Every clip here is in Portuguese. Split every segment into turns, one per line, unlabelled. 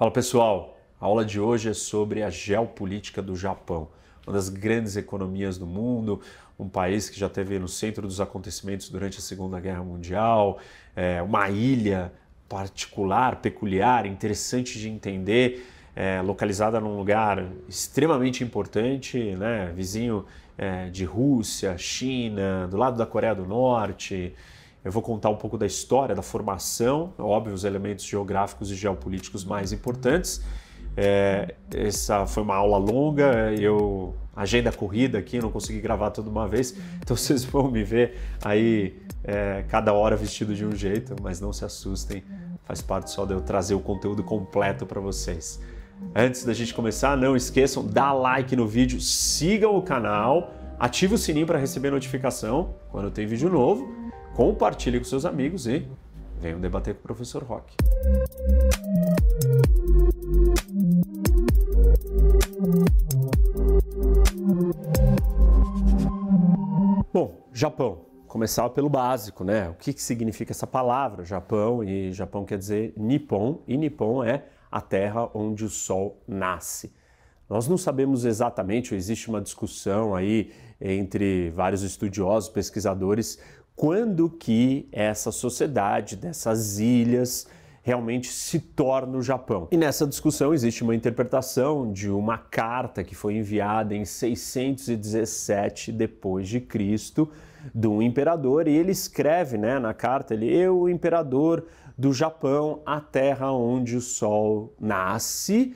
Fala pessoal, a aula de hoje é sobre a geopolítica do Japão, uma das grandes economias do mundo, um país que já esteve no centro dos acontecimentos durante a Segunda Guerra Mundial, é, uma ilha particular, peculiar, interessante de entender, é, localizada num lugar extremamente importante, né, vizinho é, de Rússia, China, do lado da Coreia do Norte. Eu vou contar um pouco da história, da formação, óbvio, os elementos geográficos e geopolíticos mais importantes. É, essa foi uma aula longa, eu agenda corrida aqui, não consegui gravar tudo uma vez, então vocês vão me ver aí é, cada hora vestido de um jeito, mas não se assustem, faz parte só de eu trazer o conteúdo completo para vocês. Antes da gente começar, não esqueçam, dá like no vídeo, sigam o canal, ative o sininho para receber notificação quando tem vídeo novo compartilhe com seus amigos e venham debater com o professor Rock. Bom, Japão. Começar pelo básico, né? O que, que significa essa palavra, Japão? E Japão quer dizer Nippon, e Nippon é a terra onde o sol nasce. Nós não sabemos exatamente, existe uma discussão aí entre vários estudiosos, pesquisadores, quando que essa sociedade dessas ilhas realmente se torna o Japão. E nessa discussão existe uma interpretação de uma carta que foi enviada em 617 depois de Cristo de um imperador e ele escreve, né, na carta, ele eu, imperador do Japão, a terra onde o sol nasce,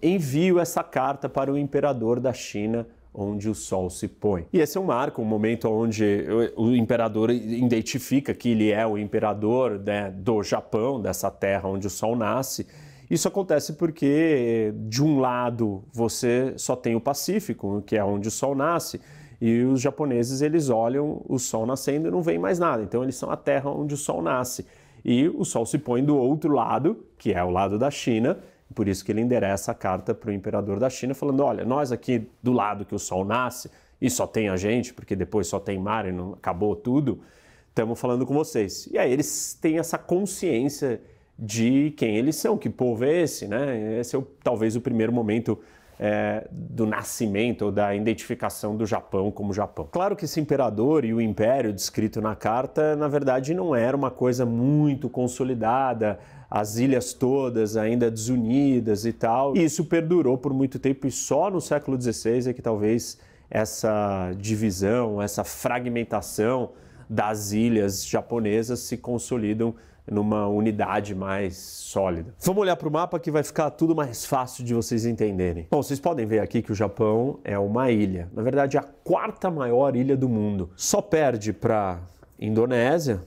envio essa carta para o imperador da China onde o sol se põe. E esse é um marco, um momento onde o imperador identifica que ele é o imperador né, do Japão, dessa terra onde o sol nasce. Isso acontece porque, de um lado, você só tem o Pacífico, que é onde o sol nasce, e os japoneses eles olham o sol nascendo e não veem mais nada. Então eles são a terra onde o sol nasce. E o sol se põe do outro lado, que é o lado da China, por isso que ele endereça a carta para o imperador da China, falando: olha, nós aqui do lado que o sol nasce, e só tem a gente, porque depois só tem mar e não acabou tudo, estamos falando com vocês. E aí eles têm essa consciência de quem eles são, que povo é esse, né? Esse é o, talvez o primeiro momento é, do nascimento ou da identificação do Japão como Japão. Claro que esse imperador e o império descrito na carta, na verdade, não era uma coisa muito consolidada, as ilhas todas ainda desunidas e tal. E isso perdurou por muito tempo e só no século XVI é que talvez essa divisão, essa fragmentação das ilhas japonesas se consolidam numa unidade mais sólida. Vamos olhar para o mapa que vai ficar tudo mais fácil de vocês entenderem. Bom, vocês podem ver aqui que o Japão é uma ilha, na verdade a quarta maior ilha do mundo. Só perde para Indonésia,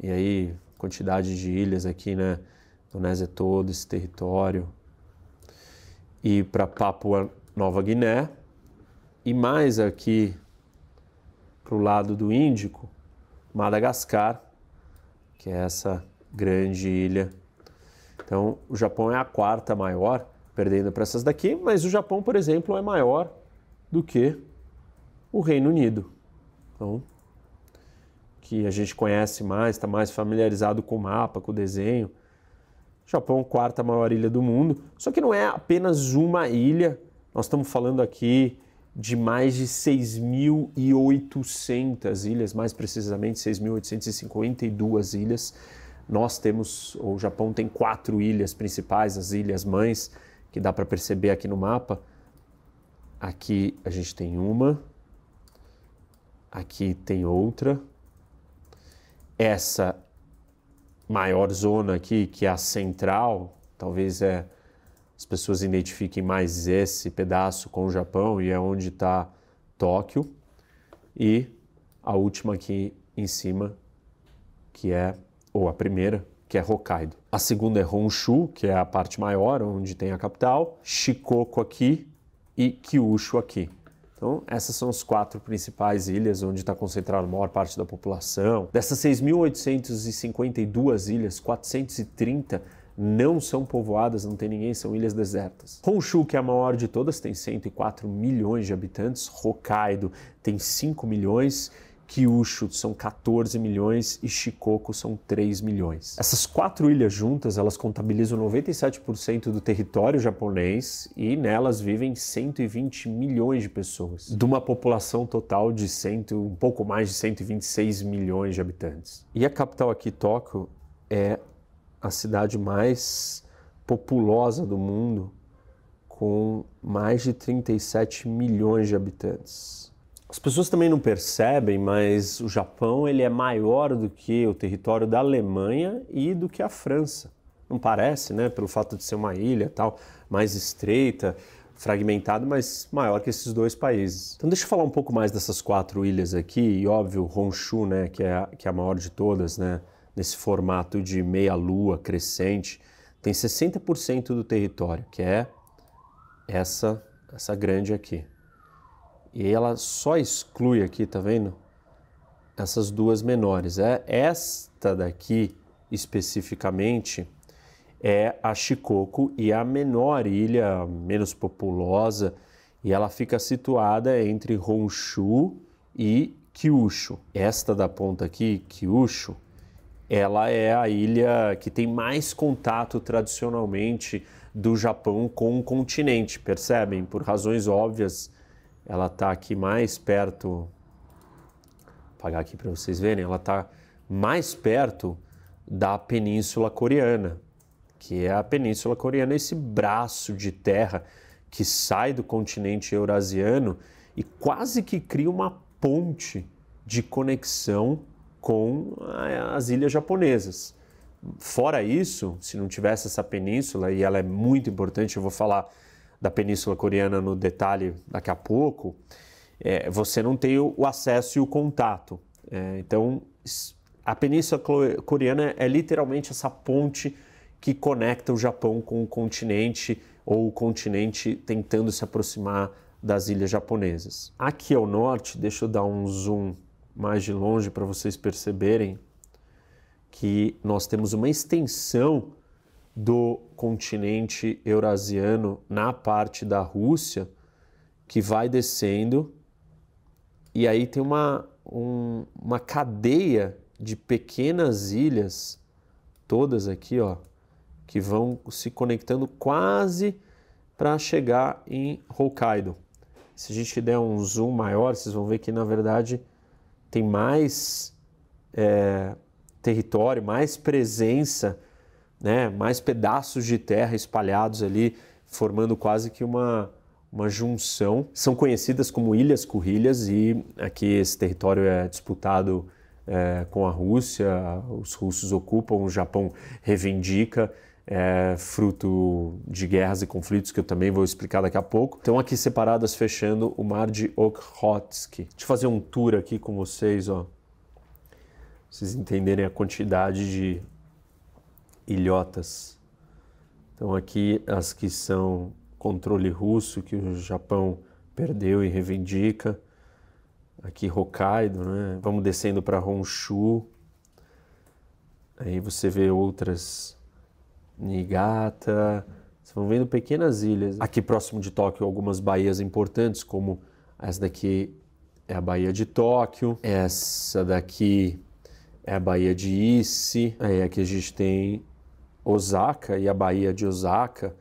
e aí quantidade de ilhas aqui, né? Indonésia todo esse território. E para Papua Nova Guiné. E mais aqui para o lado do Índico, Madagascar que é essa grande ilha. Então, o Japão é a quarta maior, perdendo para essas daqui, mas o Japão, por exemplo, é maior do que o Reino Unido. Então, que a gente conhece mais, está mais familiarizado com o mapa, com o desenho. Japão, quarta maior ilha do mundo. Só que não é apenas uma ilha, nós estamos falando aqui de mais de 6.800 ilhas, mais precisamente 6.852 ilhas. Nós temos, o Japão tem quatro ilhas principais, as ilhas mães, que dá para perceber aqui no mapa. Aqui a gente tem uma, aqui tem outra. Essa maior zona aqui, que é a central, talvez é as pessoas identifiquem mais esse pedaço com o Japão e é onde está Tóquio. E a última aqui em cima, que é, ou a primeira, que é Hokkaido. A segunda é Honshu, que é a parte maior, onde tem a capital, Shikoku aqui e Kyushu aqui. Então, essas são as quatro principais ilhas onde está concentrada a maior parte da população. Dessas 6.852 ilhas, 430 não são povoadas, não tem ninguém, são ilhas desertas. Honshu, que é a maior de todas, tem 104 milhões de habitantes. Hokkaido tem 5 milhões. Kyushu são 14 milhões e Shikoku são 3 milhões. Essas quatro ilhas juntas, elas contabilizam 97% do território japonês e nelas vivem 120 milhões de pessoas, de uma população total de um pouco mais de 126 milhões de habitantes. E a capital aqui, Tóquio, é a cidade mais populosa do mundo, com mais de 37 milhões de habitantes. As pessoas também não percebem, mas o Japão ele é maior do que o território da Alemanha e do que a França. Não parece, né? Pelo fato de ser uma ilha tal, mais estreita, fragmentada, mas maior que esses dois países. Então deixa eu falar um pouco mais dessas quatro ilhas aqui, e óbvio, Honshu, né, que é a, que é a maior de todas, né, nesse formato de meia-lua crescente, tem 60% do território, que é essa, essa grande aqui. E ela só exclui aqui, tá vendo? Essas duas menores. É esta daqui especificamente é a Shikoku e a menor ilha, menos populosa, e ela fica situada entre Honshu e Kyushu. Esta da ponta aqui, Kyushu, ela é a ilha que tem mais contato tradicionalmente do Japão com o continente, percebem? Por razões óbvias, ela está aqui mais perto, vou apagar aqui para vocês verem, ela está mais perto da Península Coreana, que é a Península Coreana, esse braço de terra que sai do continente eurasiano e quase que cria uma ponte de conexão com as ilhas japonesas. Fora isso, se não tivesse essa península, e ela é muito importante, eu vou falar da Península Coreana no detalhe daqui a pouco, é, você não tem o, acesso e o contato. É, então, a Península Coreana é literalmente essa ponte que conecta o Japão com o continente ou o continente tentando se aproximar das ilhas japonesas. Aqui ao norte, deixa eu dar um zoom mais de longe para vocês perceberem que nós temos uma extensão do continente eurasiano na parte da Rússia que vai descendo e aí tem uma, um, uma cadeia de pequenas ilhas, todas aqui, ó, que vão se conectando quase para chegar em Hokkaido. Se a gente der um zoom maior, vocês vão ver que na verdade tem mais é, território, mais presença, né, mais pedaços de terra espalhados ali, formando quase que uma, uma junção. São conhecidas como Ilhas Currilhas e aqui esse território é disputado é, com a Rússia, os russos ocupam, o Japão reivindica. É, fruto de guerras e conflitos que eu também vou explicar daqui a pouco. Estão aqui separadas fechando o mar de Okhotsk. Deixa eu fazer um tour aqui com vocês, ó vocês entenderem a quantidade de ilhotas. Então aqui as que são controle russo que o Japão perdeu e reivindica. Aqui Hokkaido, né? Vamos descendo para Honshu. Aí você vê outras Niigata. Vocês vão vendo pequenas ilhas. Aqui próximo de Tóquio algumas baías importantes, como essa daqui é a Baía de Tóquio. Essa daqui é a Baía de Ise, aí aqui a gente tem Osaka e a Baía de Osaka,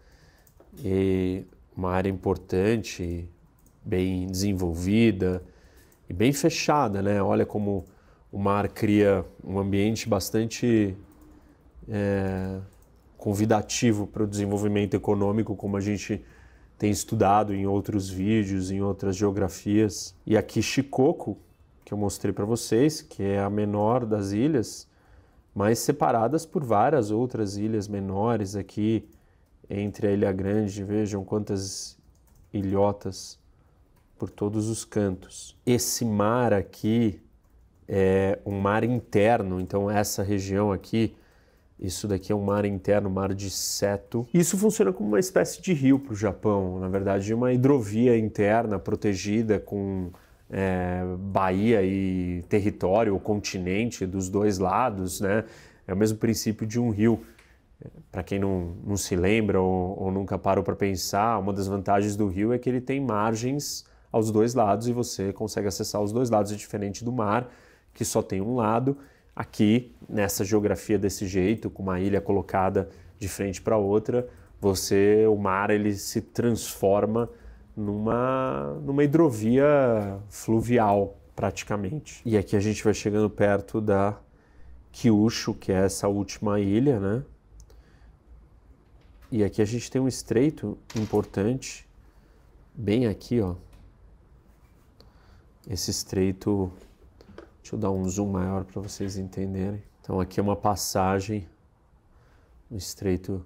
e uma área importante, bem desenvolvida e bem fechada, né? Olha como o mar cria um ambiente bastante é, convidativo para o desenvolvimento econômico, como a gente tem estudado em outros vídeos, em outras geografias. E aqui Shikoku, que eu mostrei para vocês, que é a menor das ilhas, mas separadas por várias outras ilhas menores aqui entre a Ilha Grande. Vejam quantas ilhotas por todos os cantos. Esse mar aqui é um mar interno, então essa região aqui, isso daqui é um mar interno, mar de Seto. Isso funciona como uma espécie de rio para o Japão, na verdade, uma hidrovia interna protegida com é, Bahia e território, ou continente dos dois lados, né? É o mesmo princípio de um rio. Para quem não, não se lembra ou, ou nunca parou para pensar, uma das vantagens do rio é que ele tem margens aos dois lados e você consegue acessar os dois lados, é diferente do mar, que só tem um lado. Aqui, nessa geografia desse jeito, com uma ilha colocada de frente para outra, você, o mar, ele se transforma numa, numa hidrovia fluvial, praticamente. E aqui a gente vai chegando perto da Kyushu, que é essa última ilha, né? E aqui a gente tem um estreito importante, bem aqui, ó. Esse estreito, deixa eu dar um zoom maior para vocês entenderem. Então aqui é uma passagem, um estreito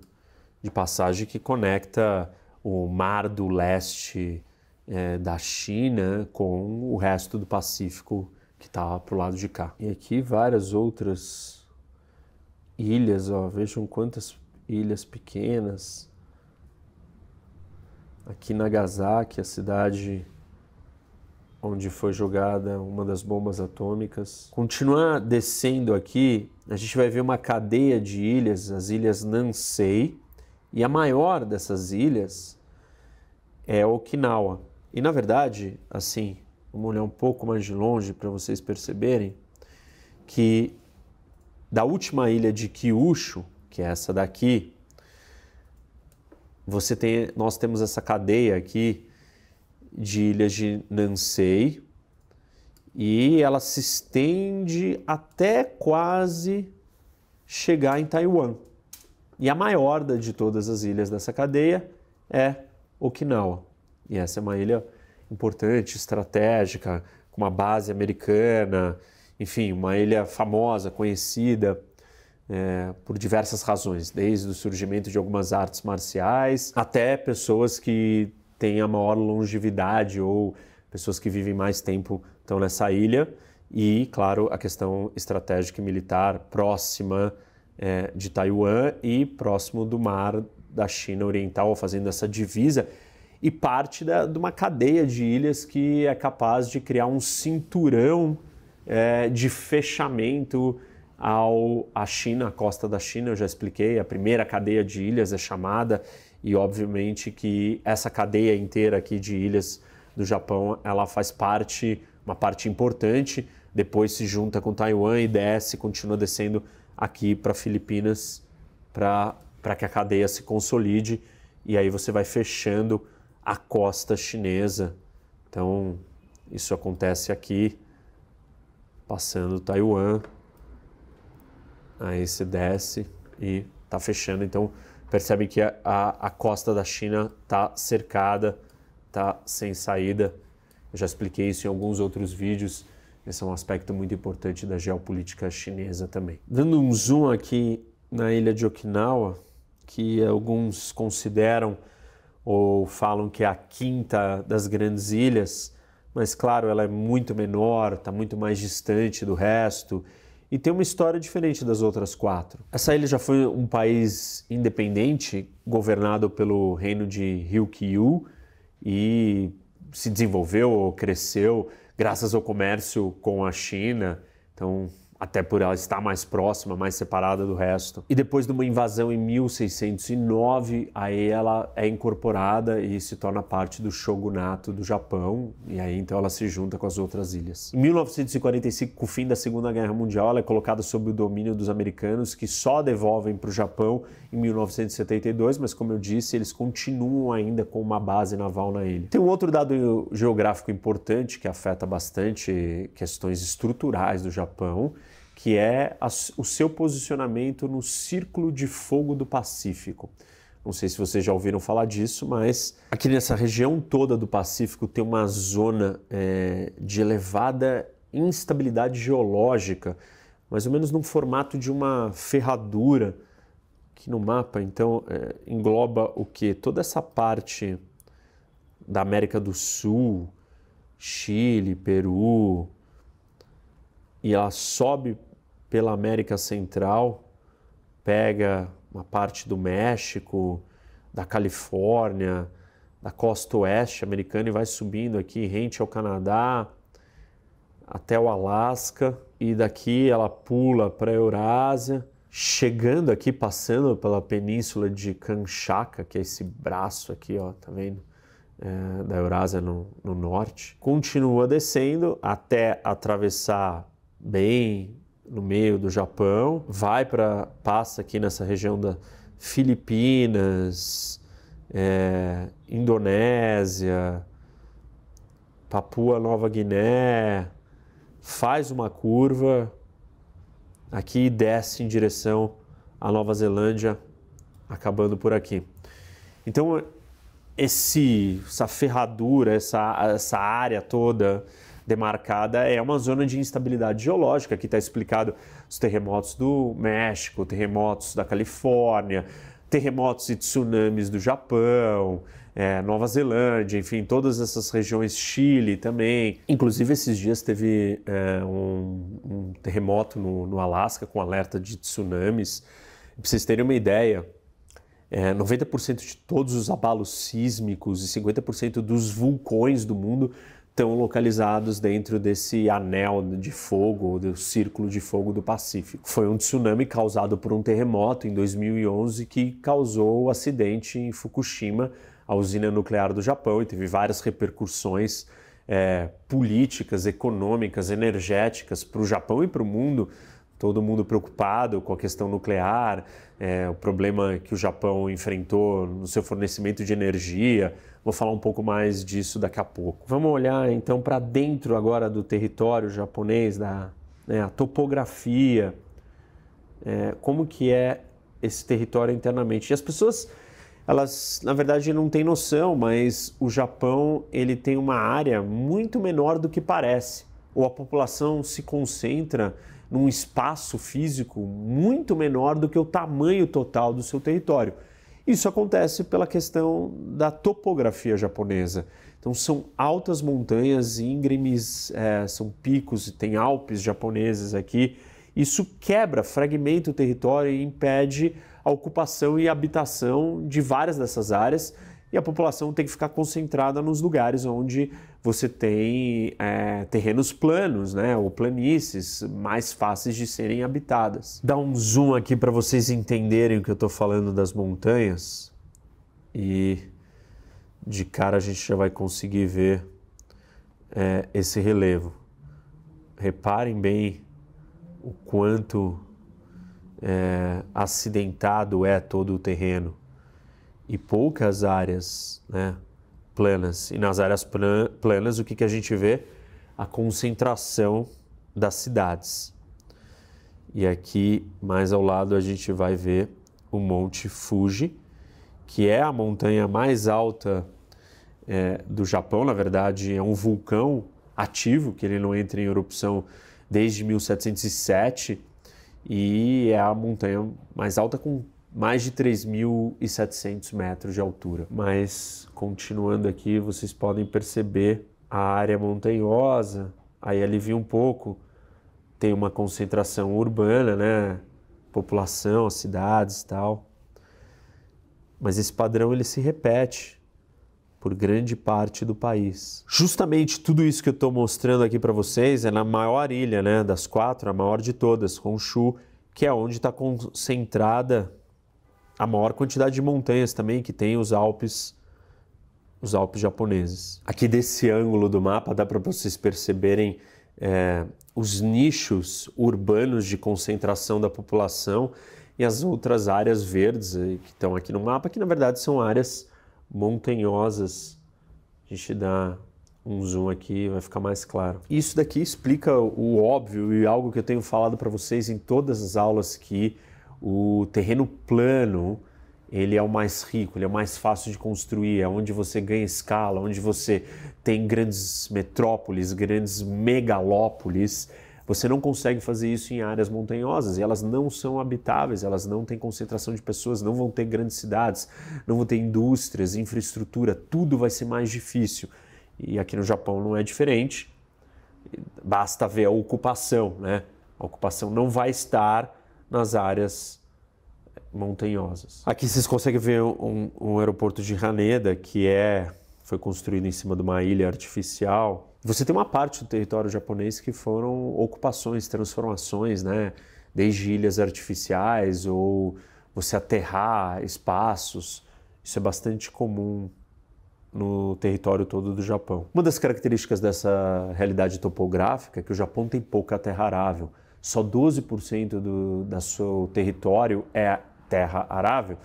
de passagem que conecta o mar do leste é, da China com o resto do Pacífico que está para o lado de cá. E aqui várias outras ilhas, ó, vejam quantas ilhas pequenas. Aqui Nagasaki, a cidade onde foi jogada uma das bombas atômicas. Continuar descendo aqui, a gente vai ver uma cadeia de ilhas, as ilhas Nansei, e a maior dessas ilhas é Okinawa. E na verdade, assim, vamos olhar um pouco mais de longe para vocês perceberem que da última ilha de Kyushu, que é essa daqui, você tem, nós temos essa cadeia aqui de ilhas de Nansei e ela se estende até quase chegar em Taiwan. E a maior de todas as ilhas dessa cadeia é Okinawa. E essa é uma ilha importante, estratégica, com uma base americana, enfim, uma ilha famosa, conhecida é, por diversas razões, desde o surgimento de algumas artes marciais até pessoas que têm a maior longevidade ou pessoas que vivem mais tempo estão nessa ilha e, claro, a questão estratégica e militar próxima é, de Taiwan e próximo do mar da China Oriental, fazendo essa divisa e parte da, de uma cadeia de ilhas que é capaz de criar um cinturão é, de fechamento ao à China, à costa da China, eu já expliquei, a primeira cadeia de ilhas é chamada e obviamente que essa cadeia inteira aqui de ilhas do Japão, ela faz parte, uma parte importante, depois se junta com Taiwan e desce, continua descendo aqui para Filipinas para que a cadeia se consolide e aí você vai fechando a costa chinesa. Então, isso acontece aqui, passando Taiwan, aí se desce e está fechando. Então, percebe que a, a, a costa da China está cercada, está sem saída. Eu já expliquei isso em alguns outros vídeos. Esse é um aspecto muito importante da geopolítica chinesa também. Dando um zoom aqui na ilha de Okinawa, que alguns consideram ou falam que é a quinta das grandes ilhas, mas claro, ela é muito menor, está muito mais distante do resto e tem uma história diferente das outras quatro. Essa ilha já foi um país independente, governado pelo reino de Ryukyu e se desenvolveu, cresceu graças ao comércio com a China. Então, até por ela estar mais próxima, mais separada do resto. E depois de uma invasão em 1609, aí ela é incorporada e se torna parte do shogunato do Japão, e aí então ela se junta com as outras ilhas. Em 1945, com o fim da Segunda Guerra Mundial, ela é colocada sob o domínio dos americanos, que só devolvem para o Japão em 1972, mas como eu disse, eles continuam ainda com uma base naval na ilha. Tem um outro dado geográfico importante que afeta bastante questões estruturais do Japão, que é o seu posicionamento no Círculo de Fogo do Pacífico. Não sei se vocês já ouviram falar disso, mas aqui nessa região toda do Pacífico tem uma zona é, de elevada instabilidade geológica, mais ou menos num formato de uma ferradura, que no mapa então é, engloba o que? Toda essa parte da América do Sul, Chile, Peru, e ela sobe pela América Central, pega uma parte do México, da Califórnia, da costa oeste americana e vai subindo aqui rente ao Canadá até o Alasca e daqui ela pula para a Eurásia, chegando aqui passando pela península de Kamchatka, que é esse braço aqui, ó, tá vendo? é, da Eurásia no, no norte, continua descendo até atravessar bem no meio do Japão, vai para passa aqui nessa região da Filipinas, é, Indonésia, Papua Nova Guiné, faz uma curva aqui e desce em direção à Nova Zelândia, acabando por aqui. Então, esse, essa ferradura, essa, essa área toda demarcada é uma zona de instabilidade geológica, que está explicado os terremotos do México, terremotos da Califórnia, terremotos e tsunamis do Japão, é, Nova Zelândia, enfim, todas essas regiões, Chile também. Inclusive, esses dias teve é, um, um, terremoto no, no Alasca com alerta de tsunamis. Para vocês terem uma ideia, é, 90% de todos os abalos sísmicos e 50% dos vulcões do mundo estão localizados dentro desse anel de fogo, do círculo de fogo do Pacífico. Foi um tsunami causado por um terremoto em 2011 que causou o acidente em Fukushima, a usina nuclear do Japão, e teve várias repercussões é, políticas, econômicas, energéticas para o Japão e para o mundo todo mundo preocupado com a questão nuclear, é, o problema que o Japão enfrentou no seu fornecimento de energia. Vou falar um pouco mais disso daqui a pouco. Vamos olhar então para dentro agora do território japonês, da né, a topografia, é, como que é esse território internamente. E as pessoas, elas na verdade não têm noção, mas o Japão ele tem uma área muito menor do que parece. Ou a população se concentra num espaço físico muito menor do que o tamanho total do seu território. Isso acontece pela questão da topografia japonesa. Então, são altas montanhas íngremes, é, são picos, tem Alpes japoneses aqui. Isso quebra, fragmenta o território e impede a ocupação e habitação de várias dessas áreas e a população tem que ficar concentrada nos lugares onde você tem é, terrenos planos, né, ou planícies mais fáceis de serem habitadas. Dá um zoom aqui para vocês entenderem o que eu estou falando das montanhas e de cara a gente já vai conseguir ver é, esse relevo. Reparem bem o quanto é, acidentado é todo o terreno e poucas áreas né, planas. E nas áreas planas, o que, que a gente vê? A concentração das cidades. E aqui, mais ao lado, a gente vai ver o Monte Fuji, que é a montanha mais alta é, do Japão. Na verdade, é um vulcão ativo, que ele não entra em erupção desde 1707 e é a montanha mais alta com mais de 3.700 metros de altura. Mas continuando aqui, vocês podem perceber a área montanhosa, aí alivia um pouco, tem uma concentração urbana, né? População, cidades e tal. Mas esse padrão ele se repete por grande parte do país. Justamente tudo isso que eu estou mostrando aqui para vocês é na maior ilha, né, das quatro, a maior de todas, Honshu, que é onde está concentrada a maior quantidade de montanhas também que tem os Alpes, os Alpes japoneses. Aqui desse ângulo do mapa dá para vocês perceberem é, os nichos urbanos de concentração da população e as outras áreas verdes que estão aqui no mapa, que na verdade são áreas montanhosas. A gente dá um zoom aqui vai ficar mais claro. Isso daqui explica o óbvio e algo que eu tenho falado para vocês em todas as aulas que o terreno plano ele é o mais rico, ele é o mais fácil de construir, é onde você ganha escala, onde você tem grandes metrópoles, grandes megalópolis. Você não consegue fazer isso em áreas montanhosas e elas não são habitáveis, elas não têm concentração de pessoas, não vão ter grandes cidades, não vão ter indústrias, infraestrutura, tudo vai ser mais difícil. E aqui no Japão não é diferente. Basta ver a ocupação, né? A ocupação não vai estar nas áreas montanhosas. Aqui vocês conseguem ver um, um aeroporto de Haneda, que é foi construído em cima de uma ilha artificial. Você tem uma parte do território japonês que foram ocupações, transformações, né? Desde ilhas artificiais ou você aterrar espaços. Isso é bastante comum no território todo do Japão. Uma das características dessa realidade topográfica é que o Japão tem pouca terra arável. Só 12% do da seu território é terra arável.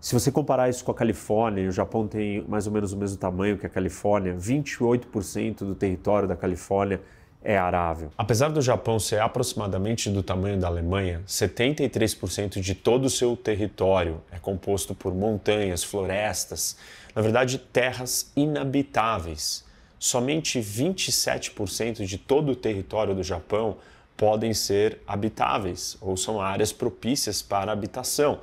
Se você comparar isso com a Califórnia, o Japão tem mais ou menos o mesmo tamanho que a Califórnia, 28% do território da Califórnia é arável.
Apesar do Japão ser aproximadamente do tamanho da Alemanha, 73% de todo o seu território é composto por montanhas, florestas, na verdade, terras inabitáveis. Somente 27% de todo o território do Japão podem ser habitáveis ou são áreas propícias para habitação.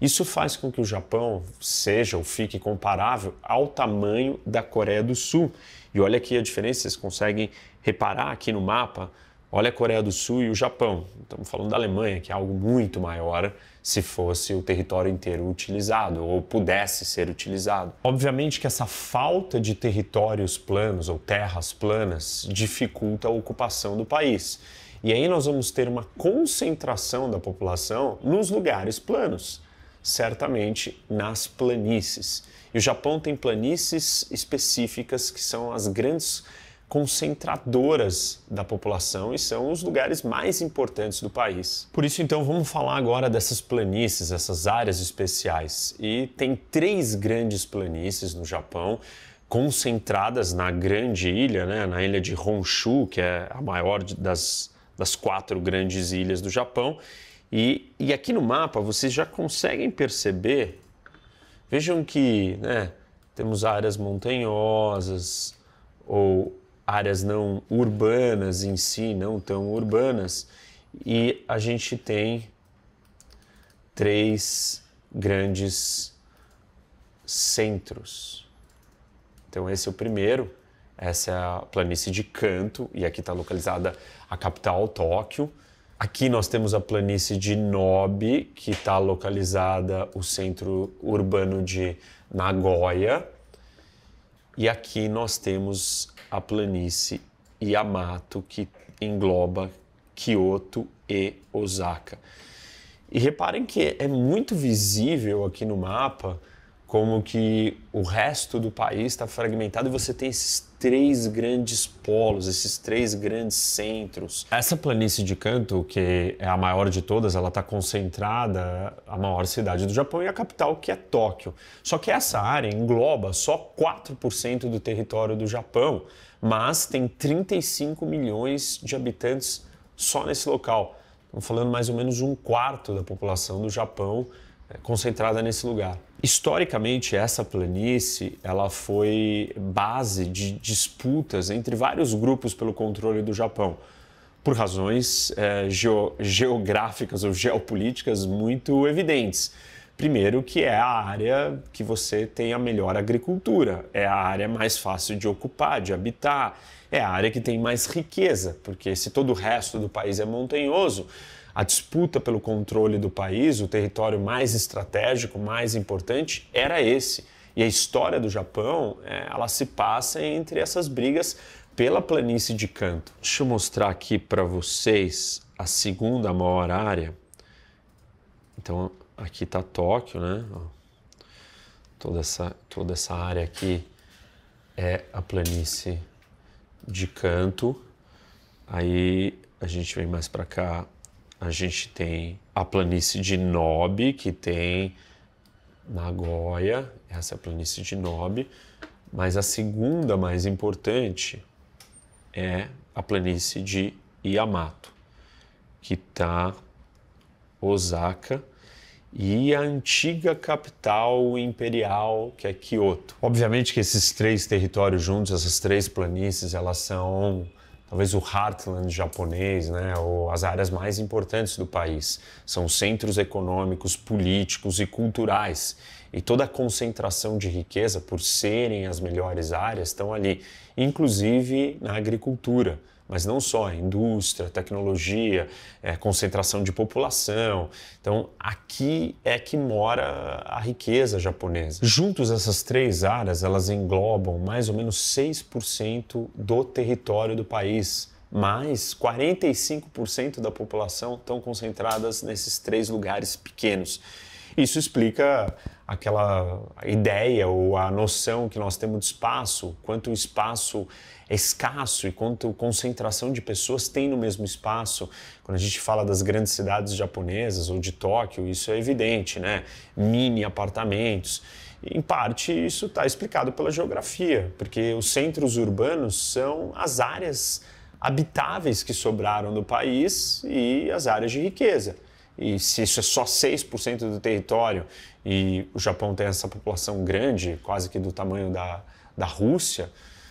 Isso faz com que o Japão seja ou fique comparável ao tamanho da Coreia do Sul. E olha aqui a diferença, vocês conseguem reparar aqui no mapa. Olha a Coreia do Sul e o Japão. Estamos falando da Alemanha, que é algo muito maior se fosse o território inteiro utilizado ou pudesse ser utilizado. Obviamente que essa falta de territórios planos ou terras planas dificulta a ocupação do país. E aí nós vamos ter uma concentração da população nos lugares planos certamente nas planícies. E o Japão tem planícies específicas que são as grandes concentradoras da população e são os lugares mais importantes do país. Por isso, então, vamos falar agora dessas planícies, essas áreas especiais. E tem três grandes planícies no Japão, concentradas na grande ilha, né, na ilha de Honshu, que é a maior das, das quatro grandes ilhas do Japão, e, e aqui no mapa vocês já conseguem perceber, vejam que né, temos áreas montanhosas ou áreas não urbanas em si, não tão urbanas, e a gente tem três grandes centros. Então esse é o primeiro, essa é a planície de Kanto, e aqui está localizada a capital, Tóquio. Aqui nós temos a planície de Nobi, que está localizada o centro urbano de Nagoya. E aqui nós temos a planície Yamato, que engloba Kyoto e Osaka. E reparem que é muito visível aqui no mapa como que o resto do país está fragmentado e você tem esses três grandes polos, esses três grandes centros. Essa planície de Kanto, que é a maior de todas, ela está concentrada a maior cidade do Japão e a capital, que é Tóquio. Só que essa área engloba só 4% do território do Japão, mas tem 35 milhões de habitantes só nesse local. Estamos falando mais ou menos um quarto da população do Japão é, concentrada nesse lugar. Historicamente, essa planície ela foi base de disputas entre vários grupos pelo controle do Japão, por razões é, geográficas ou geopolíticas muito evidentes. Primeiro, que é a área que você tem a melhor agricultura, é a área mais fácil de ocupar, de habitar, é a área que tem mais riqueza, porque se todo o resto do país é montanhoso, a disputa pelo controle do país, o território mais estratégico, mais importante, era esse. E a história do Japão, é, ela se passa entre essas brigas pela planície de Kanto. Deixa eu mostrar aqui para vocês a segunda maior área. Então, aqui está Tóquio, né? Toda essa, toda essa área aqui é a planície de Kanto. Aí a gente vem mais para cá, a gente tem a planície de Nob, que tem Nagoya, essa é a planície de Nob, mas a segunda mais importante é a planície de Yamato, que está Osaka e a antiga capital imperial, que é Kyoto. Obviamente que esses três territórios juntos, essas três planícies, elas são talvez o heartland japonês, né, ou as áreas mais importantes do país. São centros econômicos, políticos e culturais. E toda a concentração de riqueza, por serem as melhores áreas, estão ali, inclusive na agricultura mas não só, indústria, tecnologia, é, concentração de população. Então, aqui é que mora a riqueza japonesa. Juntos, essas três áreas, elas englobam mais ou menos 6% do território do país, mas 45% da população estão concentradas nesses três lugares pequenos. Isso explica aquela ideia ou a noção que nós temos de espaço, quanto o espaço é escasso e quanto concentração de pessoas tem no mesmo espaço. Quando a gente fala das grandes cidades japonesas ou de Tóquio, isso é evidente, né? Mini apartamentos. Em parte, isso está explicado pela geografia, porque os centros urbanos são as áreas habitáveis que sobraram do país e as áreas de riqueza. E se isso é só 6% do território e o Japão tem essa população grande, quase que do tamanho da, da Rússia,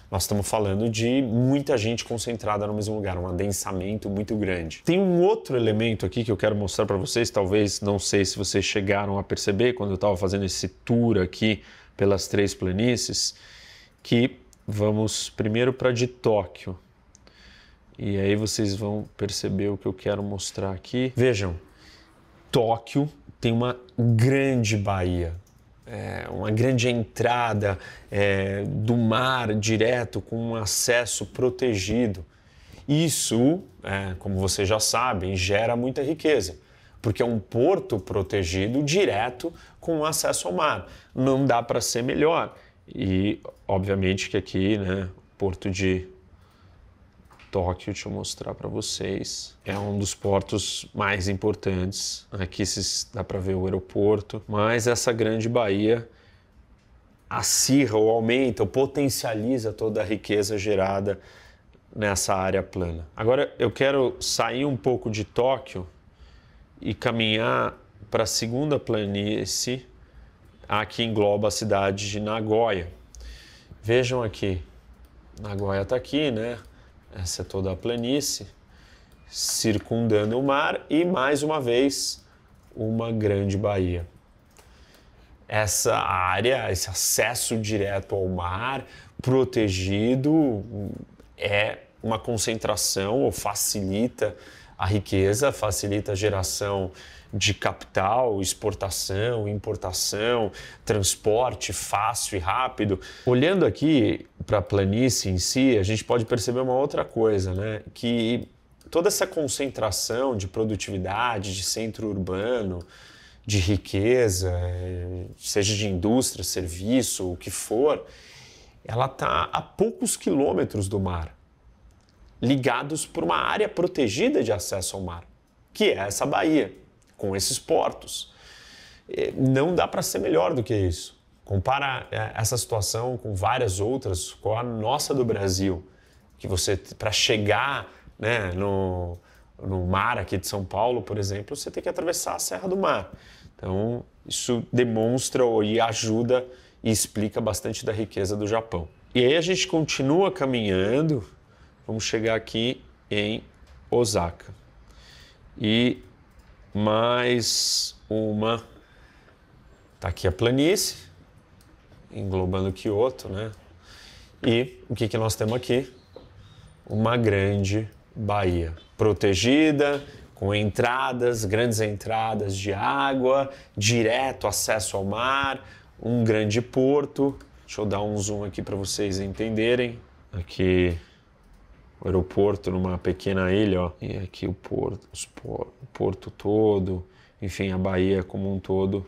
nós estamos falando de muita gente concentrada no mesmo lugar, um adensamento muito grande. Tem um outro elemento aqui que eu quero mostrar para vocês, talvez não sei se vocês chegaram a perceber quando eu estava fazendo esse tour aqui pelas três planícies, que vamos primeiro para de Tóquio. E aí vocês vão perceber o que eu quero mostrar aqui. Vejam, Tóquio tem uma grande baía, é, uma grande entrada é, do mar direto com um acesso protegido. Isso, é, como vocês já sabem, gera muita riqueza, porque é um porto protegido direto com acesso ao mar. Não dá para ser melhor. E, obviamente, que aqui, né, Porto de Tóquio, deixa eu mostrar para vocês. É um dos portos mais importantes. Aqui dá para ver o aeroporto, mas essa grande baía acirra ou aumenta ou potencializa toda a riqueza gerada nessa área plana. Agora eu quero sair um pouco de Tóquio e caminhar para a segunda planície, a que engloba a cidade de Nagoya. Vejam aqui, Nagoya está aqui, né? Essa é toda a planície, circundando o mar e, mais uma vez, uma grande baía. Essa área, esse acesso direto ao mar, protegido, é uma concentração ou facilita a riqueza, facilita a geração de capital, exportação, importação, transporte fácil e rápido. Olhando aqui para a planície em si, a gente pode perceber uma outra coisa, né? Que toda essa concentração de produtividade, de centro urbano, de riqueza, seja de indústria, serviço, o que for, ela está a poucos quilômetros do mar, ligados por uma área protegida de acesso ao mar, que é essa baía com esses portos. Não dá para ser melhor do que isso. Compara é, essa situação com várias outras, com a nossa do Brasil, que você, para chegar né, no, no mar aqui de São Paulo, por exemplo, você tem que atravessar a Serra do Mar. Então, isso demonstra e ajuda e explica bastante da riqueza do Japão. E aí a gente continua caminhando, vamos chegar aqui em Osaka. E mais uma. Tá aqui a planície, englobando Kyoto, né? E o que, que nós temos aqui? Uma grande baía protegida, com entradas, grandes entradas de água, direto acesso ao mar, um grande porto. Deixa eu dar um zoom aqui para vocês entenderem. Aqui o aeroporto numa pequena ilha, ó. E aqui o porto, o porto todo, enfim, a Bahia como um todo.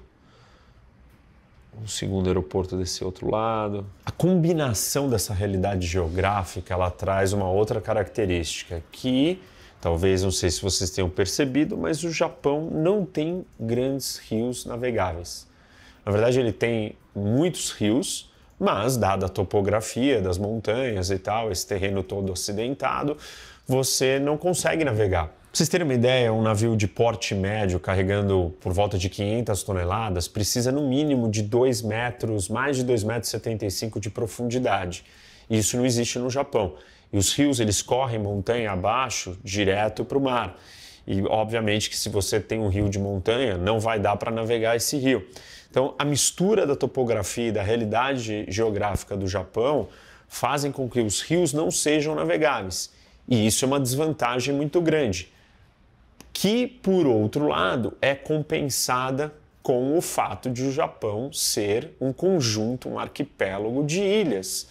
Um segundo aeroporto desse outro lado. A combinação dessa realidade geográfica, ela traz uma outra característica que talvez não sei se vocês tenham percebido, mas o Japão não tem grandes rios navegáveis. Na verdade, ele tem muitos rios, mas, dada a topografia das montanhas e tal, esse terreno todo acidentado, você não consegue navegar. Pra vocês terem uma ideia, um navio de porte médio carregando por volta de 500 toneladas precisa no mínimo de 2 metros, mais de 2,75 metros de profundidade. Isso não existe no Japão. E os rios eles correm montanha abaixo direto para o mar. E obviamente que se você tem um rio de montanha, não vai dar para navegar esse rio. Então, a mistura da topografia e da realidade geográfica do Japão fazem com que os rios não sejam navegáveis. E isso é uma desvantagem muito grande, que, por outro lado, é compensada com o fato de o Japão ser um conjunto, um arquipélago de ilhas.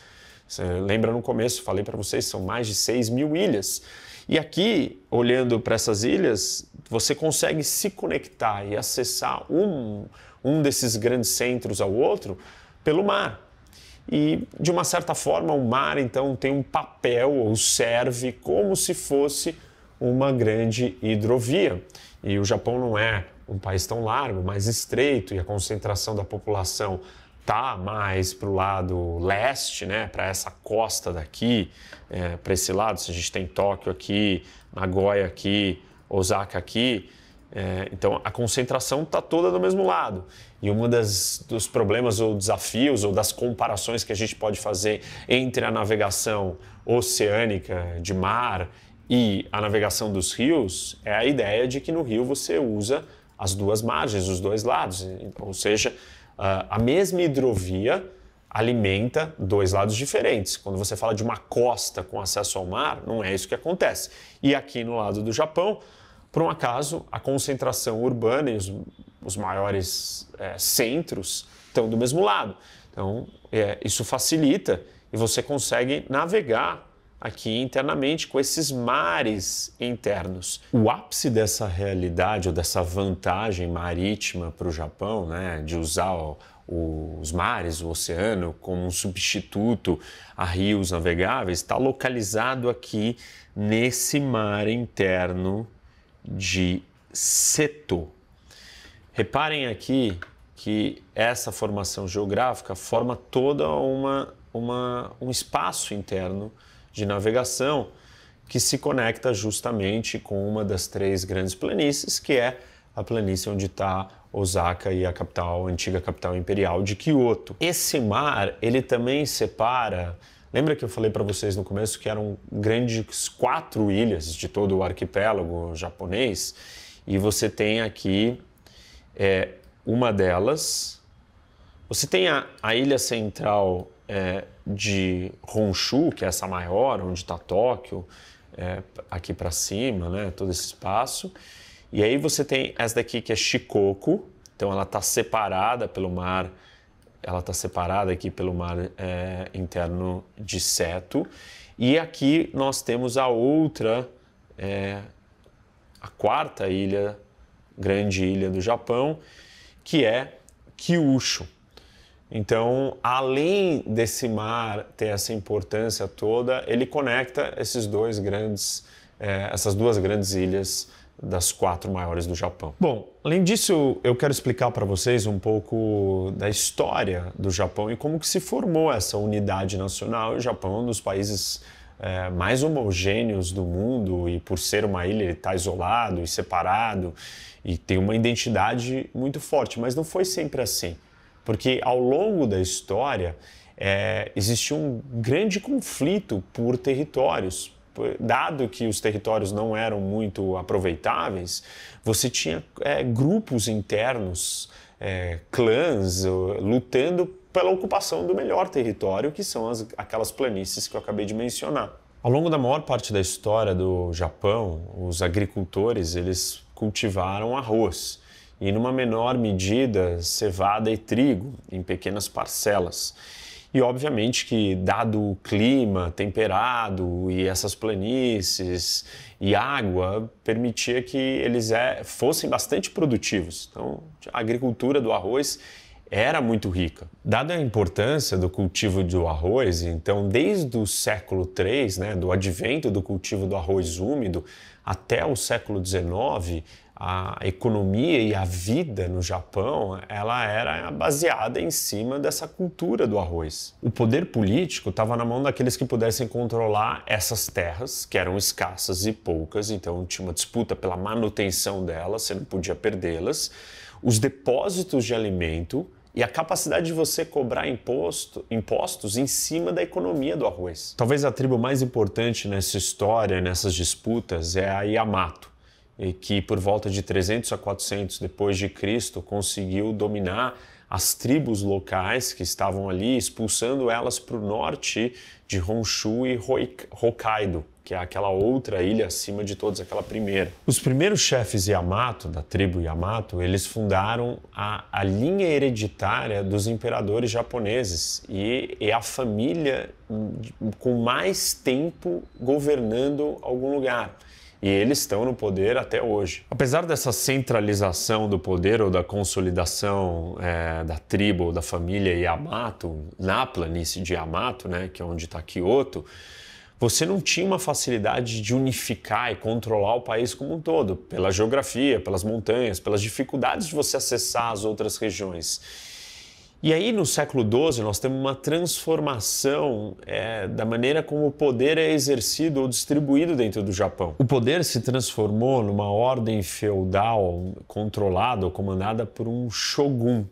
Você lembra no começo, falei para vocês, são mais de 6 mil ilhas. E aqui, olhando para essas ilhas, você consegue se conectar e acessar um, um desses grandes centros ao outro pelo mar. E, de uma certa forma, o mar, então, tem um papel ou serve como se fosse uma grande hidrovia. E o Japão não é um país tão largo, mais estreito, e a concentração da população tá mais para o lado leste, né, para essa costa daqui, é, para esse lado. Se a gente tem Tóquio aqui, Nagoya aqui, Osaka aqui, é, então a concentração está toda do mesmo lado. E um dos problemas ou desafios ou das comparações que a gente pode fazer entre a navegação oceânica de mar e a navegação dos rios é a ideia de que no rio você usa as duas margens, os dois lados, ou seja, a mesma hidrovia alimenta dois lados diferentes. Quando você fala de uma costa com acesso ao mar, não é isso que acontece. E aqui no lado do Japão, por um acaso, a concentração urbana e os, os maiores é, centros estão do mesmo lado. Então, é, isso facilita e você consegue navegar aqui internamente com esses mares internos. O ápice dessa realidade ou dessa vantagem marítima para o Japão, né, de usar o, os mares, o oceano, como um substituto a rios navegáveis, está localizado aqui nesse mar interno de Seto. Reparem aqui que essa formação geográfica forma toda uma, uma, um espaço interno de navegação que se conecta justamente com uma das três grandes planícies, que é a planície onde está Osaka e a capital, a antiga capital imperial de Kyoto. Esse mar, ele também separa. Lembra que eu falei para vocês no começo que eram grandes quatro ilhas de todo o arquipélago japonês? E você tem aqui é, uma delas. Você tem a, a ilha central é, de Honshu, que é essa maior, onde está Tóquio, é, aqui para cima, né, todo esse espaço. E aí você tem essa daqui que é Shikoku, então ela está separada pelo mar, ela está separada aqui pelo mar é, interno de Seto. E aqui nós temos a outra, é, a quarta ilha, grande ilha do Japão, que é Kyushu. Então, além desse mar ter essa importância toda, ele conecta esses dois grandes, é, essas duas grandes ilhas das quatro maiores do Japão. Bom, além disso, eu quero explicar para vocês um pouco da história do Japão e como que se formou essa unidade nacional. O Japão é um dos países é, mais homogêneos do mundo e por ser uma ilha ele está isolado e separado e tem uma identidade muito forte, mas não foi sempre assim. Porque ao longo da história é, existiu um grande conflito por territórios. Dado que os territórios não eram muito aproveitáveis, você tinha é, grupos internos, é, clãs, lutando pela ocupação do melhor território, que são as, aquelas planícies que eu acabei de mencionar. Ao longo da maior parte da história do Japão, os agricultores eles cultivaram arroz e, numa menor medida, cevada e trigo, em pequenas parcelas. E, obviamente, que, dado o clima temperado e essas planícies e água, permitia que eles é, fossem bastante produtivos. Então, a agricultura do arroz era muito rica. Dada a importância do cultivo do arroz, então desde o século III, né, do advento do cultivo do arroz úmido, até o século XIX, a economia e a vida no Japão ela era baseada em cima dessa cultura do arroz. O poder político estava na mão daqueles que pudessem controlar essas terras, que eram escassas e poucas, então tinha uma disputa pela manutenção delas, você não podia perdê-las. Os depósitos de alimento e a capacidade de você cobrar imposto, impostos em cima da economia do arroz. Talvez a tribo mais importante nessa história, nessas disputas, é a Yamato e que por volta de 300 a 400 depois de Cristo conseguiu dominar as tribos locais que estavam ali, expulsando elas para o norte de Honshu e Hokkaido, que é aquela outra ilha acima de todas, aquela primeira. Os primeiros chefes Yamato, da tribo Yamato, eles fundaram a, a linha hereditária dos imperadores japoneses e é a família com mais tempo governando algum lugar. E eles estão no poder até hoje. Apesar dessa centralização do poder ou da consolidação é, da tribo ou da família Yamato na planície de Yamato, né, que é onde está Kyoto, você não tinha uma facilidade de unificar e controlar o país como um todo, pela geografia, pelas montanhas, pelas dificuldades de você acessar as outras regiões. E aí, no século XII, nós temos uma transformação é, da maneira como o poder é exercido ou distribuído dentro do Japão. O poder se transformou numa ordem feudal controlada ou comandada por um shogun.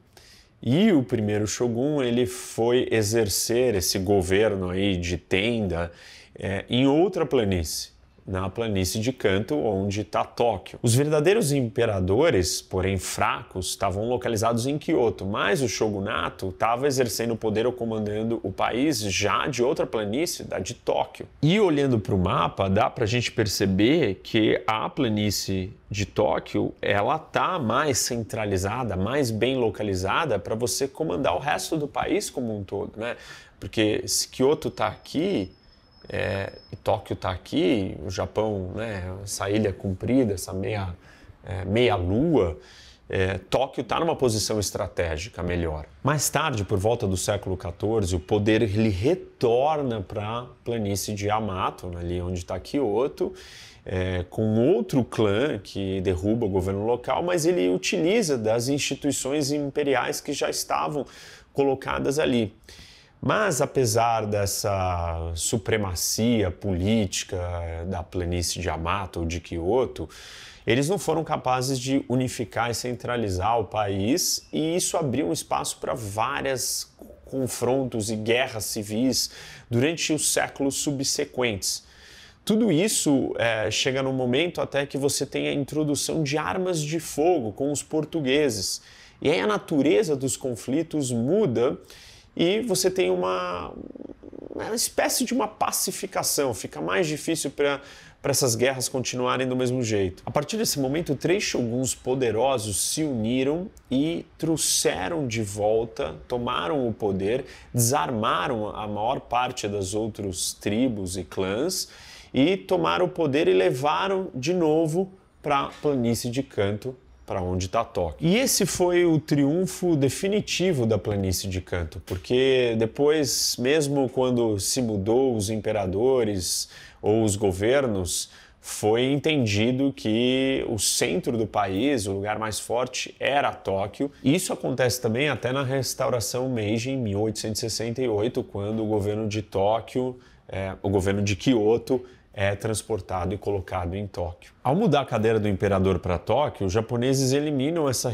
E o primeiro shogun ele foi exercer esse governo aí de tenda é, em outra planície na planície de Kanto, onde está Tóquio. Os verdadeiros imperadores, porém fracos, estavam localizados em Kyoto, mas o shogunato estava exercendo poder ou comandando o país já de outra planície, da de Tóquio. E olhando para o mapa, dá para a gente perceber que a planície de Tóquio ela tá mais centralizada, mais bem localizada para você comandar o resto do país como um todo, né? Porque se Kyoto está aqui, é, e Tóquio está aqui, o Japão, né, essa ilha comprida, essa meia, é, meia lua, é, Tóquio está numa posição estratégica melhor. Mais tarde, por volta do século XIV, o poder ele retorna para a planície de Yamato, ali onde está Kyoto, é, com outro clã que derruba o governo local, mas ele utiliza das instituições imperiais que já estavam colocadas ali. Mas apesar dessa supremacia política da planície de Yamato ou de Kyoto, eles não foram capazes de unificar e centralizar o país, e isso abriu um espaço para vários confrontos e guerras civis durante os séculos subsequentes. Tudo isso é, chega no momento até que você tem a introdução de armas de fogo com os portugueses. E aí a natureza dos conflitos muda e você tem uma, uma espécie de uma pacificação, fica mais difícil para para essas guerras continuarem do mesmo jeito. A partir desse momento, três shoguns poderosos se uniram e trouxeram de volta, tomaram o poder, desarmaram a maior parte das outras tribos e clãs e tomaram o poder e levaram de novo para a planície de Canto para onde está Tóquio. E esse foi o triunfo definitivo da planície de Canto, porque depois, mesmo quando se mudou os imperadores ou os governos, foi entendido que o centro do país, o lugar mais forte, era Tóquio. Isso acontece também até na restauração Meiji em 1868, quando o governo de Tóquio, é, o governo de Kyoto, é transportado e colocado em Tóquio. Ao mudar a cadeira do imperador para Tóquio, os japoneses eliminam essa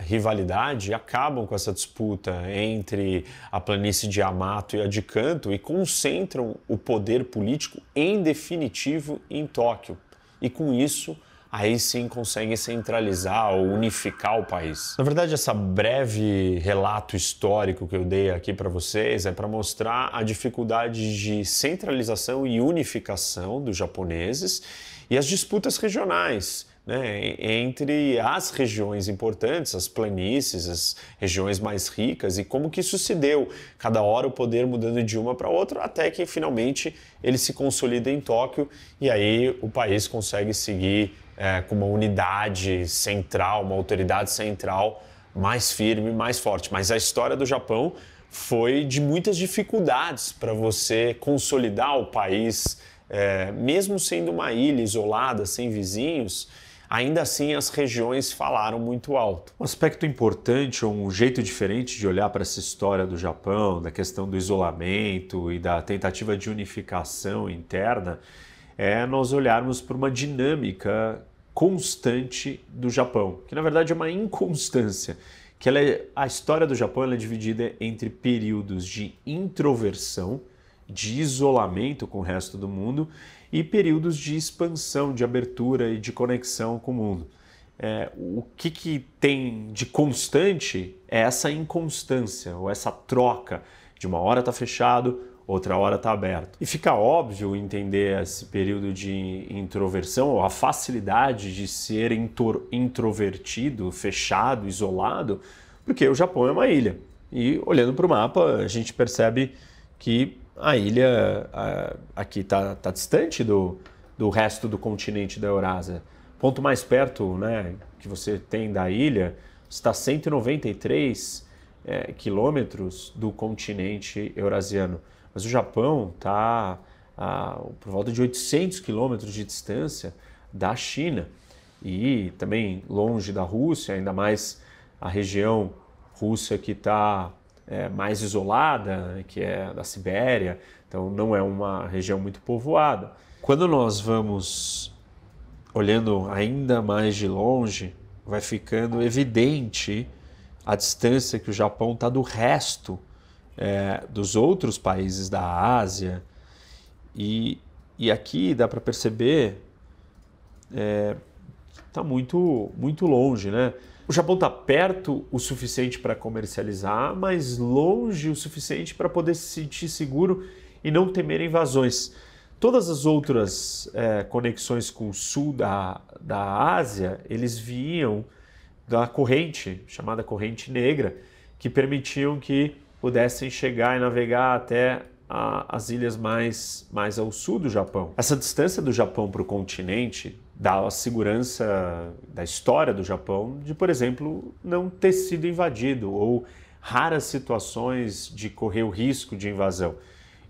rivalidade e acabam com essa disputa entre a planície de Yamato e a de Kanto e concentram o poder político em definitivo em Tóquio. E com isso, aí sim conseguem centralizar ou unificar o país. Na verdade, essa breve relato histórico que eu dei aqui para vocês é para mostrar a dificuldade de centralização e unificação dos japoneses e as disputas regionais. Né, entre as regiões importantes, as planícies, as regiões mais ricas e como que isso se deu, cada hora o poder mudando de uma para outra, até que finalmente ele se consolida em Tóquio e aí o país consegue seguir é, com uma unidade central, uma autoridade central mais firme, mais forte. Mas a história do Japão foi de muitas dificuldades para você consolidar o país, é, mesmo sendo uma ilha isolada, sem vizinhos. Ainda assim, as regiões falaram muito alto.
Um aspecto importante, um jeito diferente de olhar para essa história do Japão, da questão do isolamento e da tentativa de unificação interna, é nós olharmos para uma dinâmica constante do Japão, que na verdade é uma inconstância, que ela é, a história do Japão é dividida entre períodos de introversão, de isolamento com o resto do mundo e períodos de expansão, de abertura e de conexão com o mundo. É, o que, que tem de constante é essa inconstância, ou essa troca de uma hora está fechado, outra hora está aberto. E fica óbvio entender esse período de introversão ou a facilidade de ser introvertido, fechado, isolado, porque o Japão é uma ilha. E olhando para o mapa, a gente percebe que a ilha aqui está tá distante do, do resto do continente da Eurásia. Ponto mais perto né, que você tem da ilha está 193 é, quilômetros do continente eurasiano. Mas o Japão está por volta de 800 quilômetros de distância da China e também longe da Rússia, ainda mais a região russa que está é, mais isolada, né, que é da Sibéria, então não é uma região muito povoada. Quando nós vamos olhando ainda mais de longe, vai ficando evidente a distância que o Japão está do resto é, dos outros países da Ásia. E, e aqui dá para perceber está é, tá muito, muito longe, né? O Japão está perto o suficiente para comercializar, mas longe o suficiente para poder se sentir seguro e não temer invasões. Todas as outras é, conexões com o sul da, da Ásia, eles vinham da corrente, chamada corrente negra, que permitiam que pudessem chegar e navegar até a, as ilhas mais, mais ao sul do Japão. Essa distância do Japão para o continente dá a segurança da história do Japão de, por exemplo, não ter sido invadido ou raras situações de correr o risco de invasão.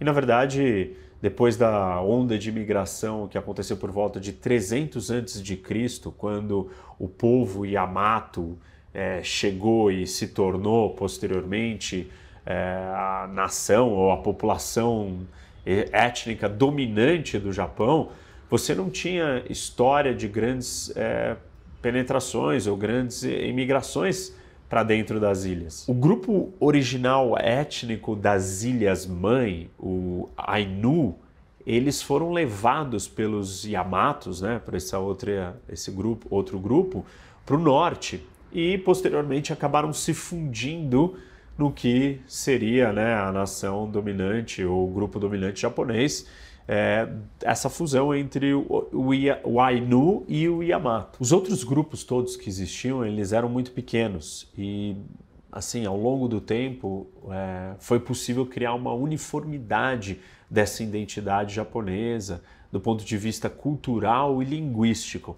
E na verdade, depois da onda de imigração que aconteceu por volta de 300 antes de Cristo, quando o povo Yamato é, chegou e se tornou posteriormente a nação ou a população étnica dominante do Japão, você não tinha história de grandes é, penetrações ou grandes imigrações para dentro das ilhas. O grupo original étnico das Ilhas Mãe, o Ainu, eles foram levados pelos Yamatos, né, por essa outra, esse grupo, outro grupo, para o norte e posteriormente acabaram se fundindo no que seria né, a nação dominante ou o grupo dominante japonês é, essa fusão entre o, o, o, Ainu e o Yamato. Os outros grupos todos que existiam, eles eram muito pequenos e assim, ao longo do tempo, é, foi possível criar uma uniformidade dessa identidade japonesa do ponto de vista cultural e linguístico.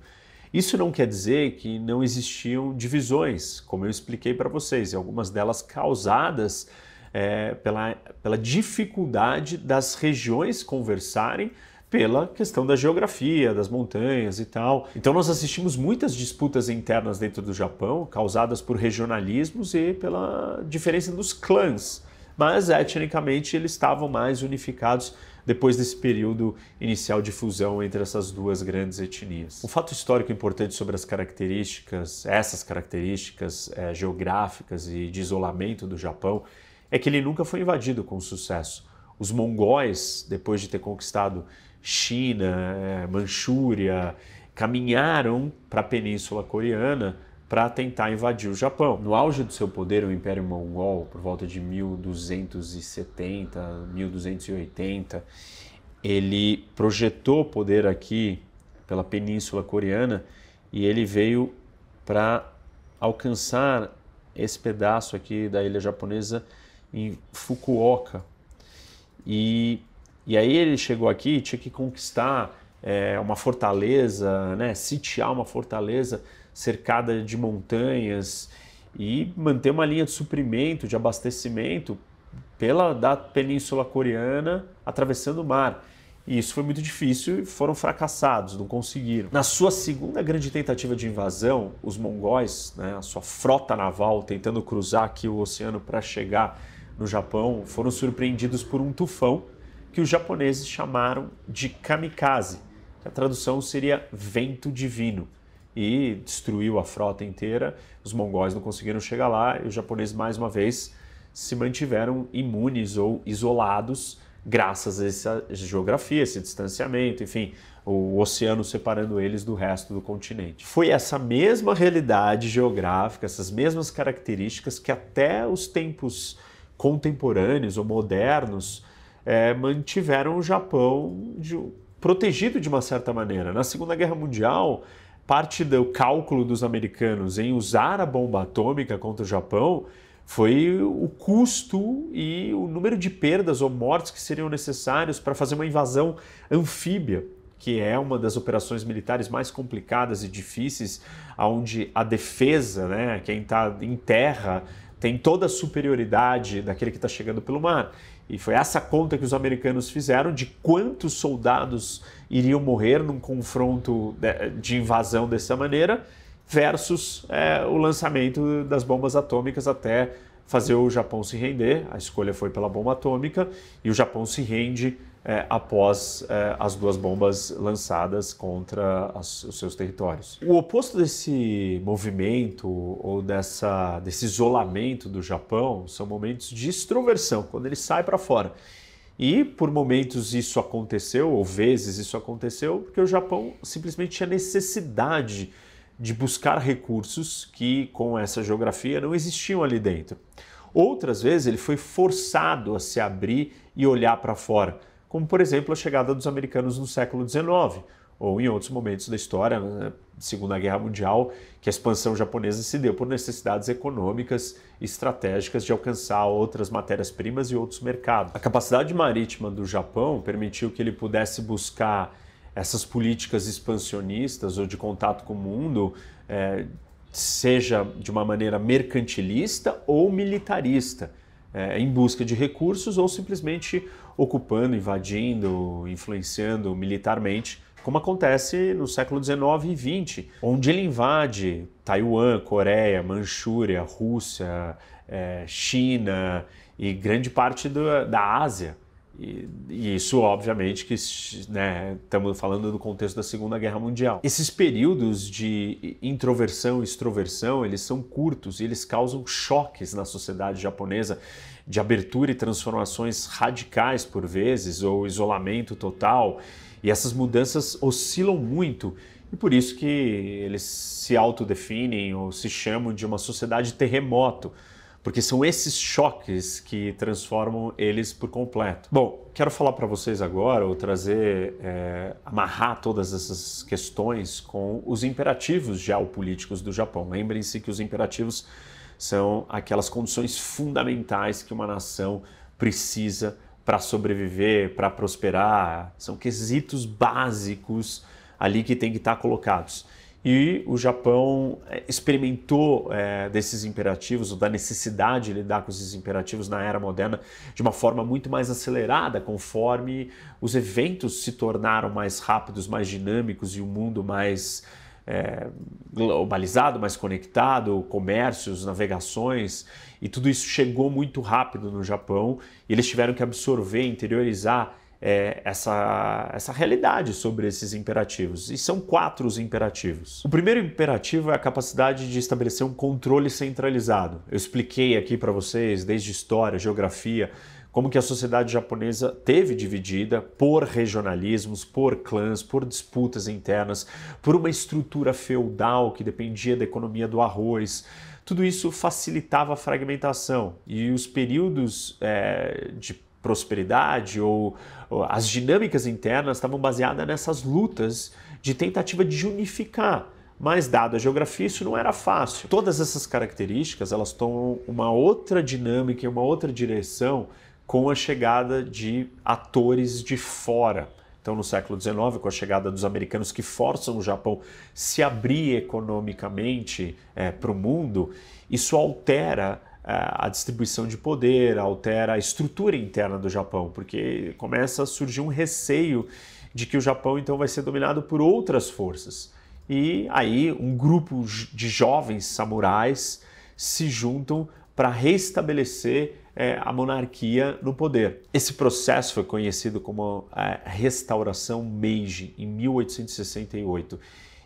Isso não quer dizer que não existiam divisões, como eu expliquei para vocês, e algumas delas causadas é, pela, pela dificuldade das regiões conversarem pela questão da geografia, das montanhas e tal. Então nós assistimos muitas disputas internas dentro do Japão, causadas por regionalismos e pela diferença dos clãs. Mas etnicamente eles estavam mais unificados depois desse período inicial de fusão entre essas duas grandes etnias. Um fato histórico importante sobre as características, essas características é, geográficas e de isolamento do Japão, é que ele nunca foi invadido com sucesso. Os mongóis, depois de ter conquistado China, eh, Manchúria, caminharam para a Península Coreana para tentar invadir o Japão. No auge do seu poder, o Império Mongol, por volta de 1270, 1280, ele projetou poder aqui pela Península Coreana e ele veio para alcançar esse pedaço aqui da ilha japonesa em Fukuoka. E, e aí ele chegou aqui tinha que conquistar é, uma fortaleza, né, sitiar uma fortaleza cercada de montanhas e manter uma linha de suprimento, de abastecimento pela da Península Coreana atravessando o mar. E isso foi muito difícil e foram fracassados, não conseguiram. Na sua segunda grande tentativa de invasão, os mongóis, né, a sua frota naval, tentando cruzar aqui o oceano para chegar no Japão foram surpreendidos por um tufão que os japoneses chamaram de kamikaze. A tradução seria vento divino. E destruiu a frota inteira. Os mongóis não conseguiram chegar lá e os japoneses, mais uma vez, se mantiveram imunes ou isolados graças a essa geografia, esse distanciamento, enfim, o oceano separando eles do resto do continente. Foi essa mesma realidade geográfica, essas mesmas características que até os tempos contemporâneos ou modernos é, mantiveram o Japão de, protegido de uma certa maneira. Na Segunda Guerra Mundial, parte do cálculo dos americanos em usar a bomba atômica contra o Japão foi o custo e o número de perdas ou mortes que seriam necessários para fazer uma invasão anfíbia que é uma das operações militares mais complicadas e difíceis, onde a defesa, né, quem está em terra, tem toda a superioridade daquele que está chegando pelo mar. E foi essa conta que os americanos fizeram de quantos soldados iriam morrer num confronto de invasão dessa maneira, versus é, o lançamento das bombas atômicas até fazer o Japão se render. A escolha foi pela bomba atômica e o Japão se rende é, após é, as duas bombas lançadas contra as, os seus territórios. O oposto desse movimento ou dessa, desse isolamento do Japão são momentos de extroversão, quando ele sai para fora. E por momentos isso aconteceu, ou vezes isso aconteceu, porque o Japão simplesmente tinha necessidade de buscar recursos que, com essa geografia, não existiam ali dentro. Outras vezes ele foi forçado a se abrir e olhar para fora como por exemplo a chegada dos americanos no século XIX, ou em outros momentos da história, na né, Segunda Guerra Mundial, que a expansão japonesa se deu por necessidades econômicas e estratégicas de alcançar outras matérias-primas e outros mercados. A capacidade marítima do Japão permitiu que ele pudesse buscar essas políticas expansionistas ou de contato com o mundo, é, seja de uma maneira mercantilista ou militarista é, em busca de recursos ou simplesmente ocupando, invadindo, influenciando militarmente, como acontece no século XIX e XX, onde ele invade Taiwan, Coreia, Manchúria, Rússia, é, China e grande parte do, da Ásia. E, e, isso, obviamente, que né, estamos falando do contexto da Segunda Guerra Mundial. Esses períodos de introversão e extroversão, eles são curtos e eles causam choques na sociedade japonesa de abertura e transformações radicais por vezes, ou isolamento total. E essas mudanças oscilam muito e por isso que eles se autodefinem ou se chamam de uma sociedade terremoto porque são esses choques que transformam eles por completo. Bom, quero falar para vocês agora, ou trazer, é, amarrar todas essas questões com os imperativos geopolíticos do Japão. Lembrem-se que os imperativos são aquelas condições fundamentais que uma nação precisa para sobreviver, para prosperar, são quesitos básicos ali que tem que estar colocados. E o Japão é, experimentou é, desses imperativos, ou da necessidade de lidar com esses imperativos na era moderna de uma forma muito mais acelerada, conforme os eventos se tornaram mais rápidos, mais dinâmicos e o mundo mais é, globalizado, mais conectado, comércios, navegações, e tudo isso chegou muito rápido no Japão e eles tiveram que absorver, interiorizar é, essa, essa realidade sobre esses imperativos. E são quatro os imperativos. O primeiro imperativo é a capacidade de estabelecer um controle centralizado. Eu expliquei aqui para vocês, desde história, geografia, como que a sociedade japonesa teve dividida por regionalismos, por clãs, por disputas internas, por uma estrutura feudal que dependia da economia do arroz. Tudo isso facilitava a fragmentação e os períodos é, de prosperidade ou, ou as dinâmicas internas estavam baseadas nessas lutas de tentativa de unificar. Mas dada a geografia, isso não era fácil. Todas essas características, elas tomam uma outra dinâmica e uma outra direção com a chegada de atores de fora. Então, no século XIX, com a chegada dos americanos que forçam o Japão se abrir economicamente é, para o mundo, isso altera a distribuição de poder, altera a estrutura interna do Japão, porque começa a surgir um receio de que o Japão então vai ser dominado por outras forças. E aí um grupo de jovens samurais se juntam para restabelecer é, a monarquia no poder. Esse processo foi conhecido como a Restauração Meiji, em 1868.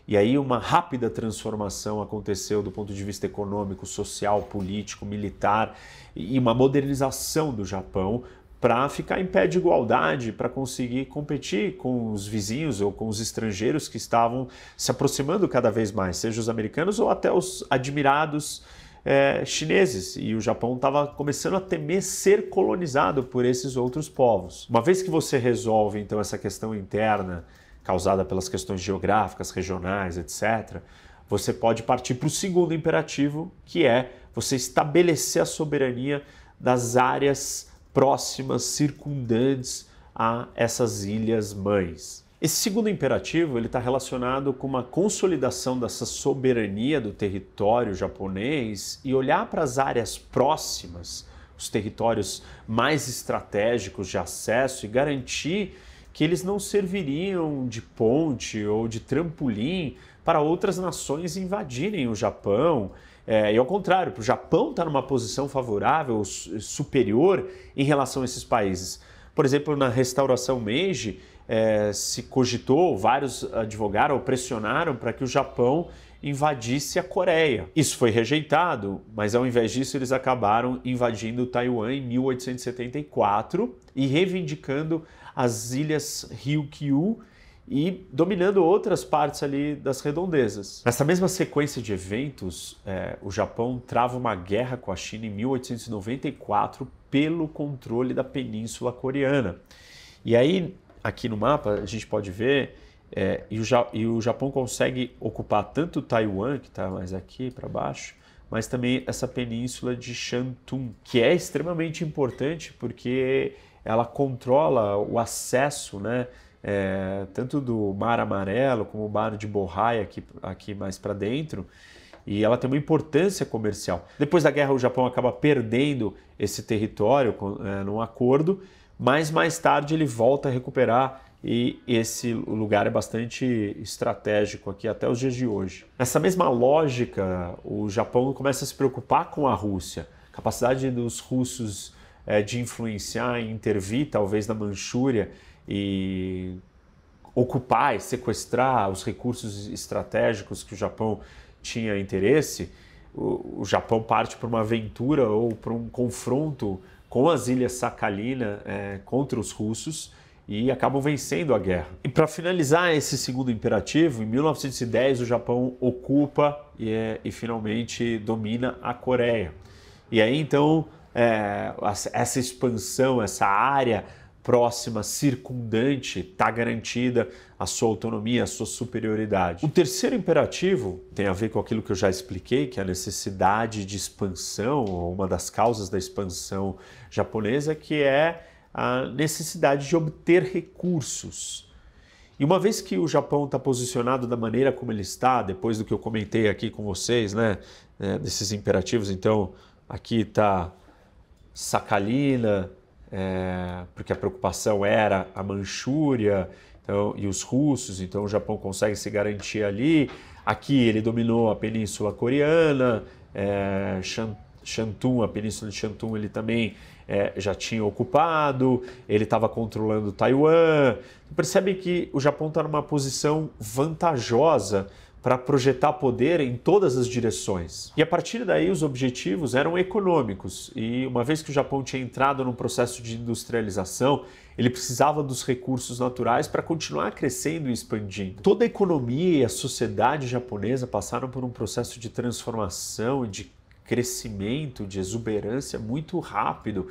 E aí uma rápida transformação aconteceu do ponto de vista econômico, social, político, militar e uma modernização do Japão para ficar em pé de igualdade, para conseguir competir com os vizinhos ou com os estrangeiros que estavam se aproximando cada vez mais, seja os americanos ou até os admirados é, chineses. E o Japão estava começando a temer ser colonizado por esses outros povos. Uma vez que você resolve então essa questão interna causada pelas questões geográficas, regionais, etc., você pode partir para o segundo imperativo, que é você estabelecer a soberania das áreas próximas, circundantes a essas ilhas mães. Esse segundo imperativo ele está relacionado com uma consolidação dessa soberania do território japonês e olhar para as áreas próximas, os territórios mais estratégicos de acesso e garantir que eles não serviriam de ponte ou de trampolim para outras nações invadirem o Japão. É, e ao contrário, o Japão estar tá numa posição favorável, superior em relação a esses países. Por exemplo, na restauração Meiji, é, se cogitou, vários advogaram ou pressionaram para que o Japão invadisse a Coreia. Isso foi rejeitado, mas ao invés disso eles acabaram invadindo Taiwan em 1874 e reivindicando as ilhas Ryukyu e dominando outras partes ali das redondezas. Nessa mesma sequência de eventos, é, o Japão trava uma guerra com a China em 1894 pelo controle da Península Coreana. E aí, aqui no mapa, a gente pode ver, é, e, o, e, o, Japão consegue ocupar tanto Taiwan, que está mais aqui para baixo, mas também essa península de Shantung, que é extremamente importante porque ela controla o acesso, né? É, tanto do Mar Amarelo como o Mar de Bohai aqui, aqui mais para dentro, e ela tem uma importância comercial. Depois da guerra, o Japão acaba perdendo esse território é, num acordo, mas mais tarde ele volta a recuperar e esse lugar é bastante estratégico aqui até os dias de hoje. Nessa mesma lógica, o Japão começa a se preocupar com a Rússia, capacidade dos russos é, de influenciar e intervir, talvez na Manchúria, e ocupar e sequestrar os recursos estratégicos que o Japão tinha interesse, o, o Japão parte para uma aventura ou para um confronto com as ilhas Sakhalina é, contra os russos e acabam vencendo a guerra. E para finalizar esse segundo imperativo, em 1910 o Japão ocupa e, é, e finalmente domina a Coreia. E aí então é, essa expansão, essa área próxima, circundante, está garantida a sua autonomia, a sua superioridade. O terceiro imperativo tem a ver com aquilo que eu já expliquei, que é a necessidade de expansão, uma das causas da expansão japonesa, que é a necessidade de obter recursos. E uma vez que o Japão está posicionado da maneira como ele está, depois do que eu comentei aqui com vocês, né, é, desses imperativos, então aqui está Sakhalina, é, porque a preocupação era a Manchúria então, e os russos, então o Japão consegue se garantir ali. Aqui ele dominou a Península Coreana, é, Shantung, a Península de Shantung ele também é, já tinha ocupado, ele estava controlando Taiwan. Percebe que o Japão está numa posição vantajosa para projetar poder em todas as direções. E a partir daí os objetivos eram econômicos. E uma vez que o Japão tinha entrado num processo de industrialização, ele precisava dos recursos naturais para continuar crescendo e expandindo. Toda a economia e a sociedade japonesa passaram por um processo de transformação e de crescimento, de exuberância muito rápido.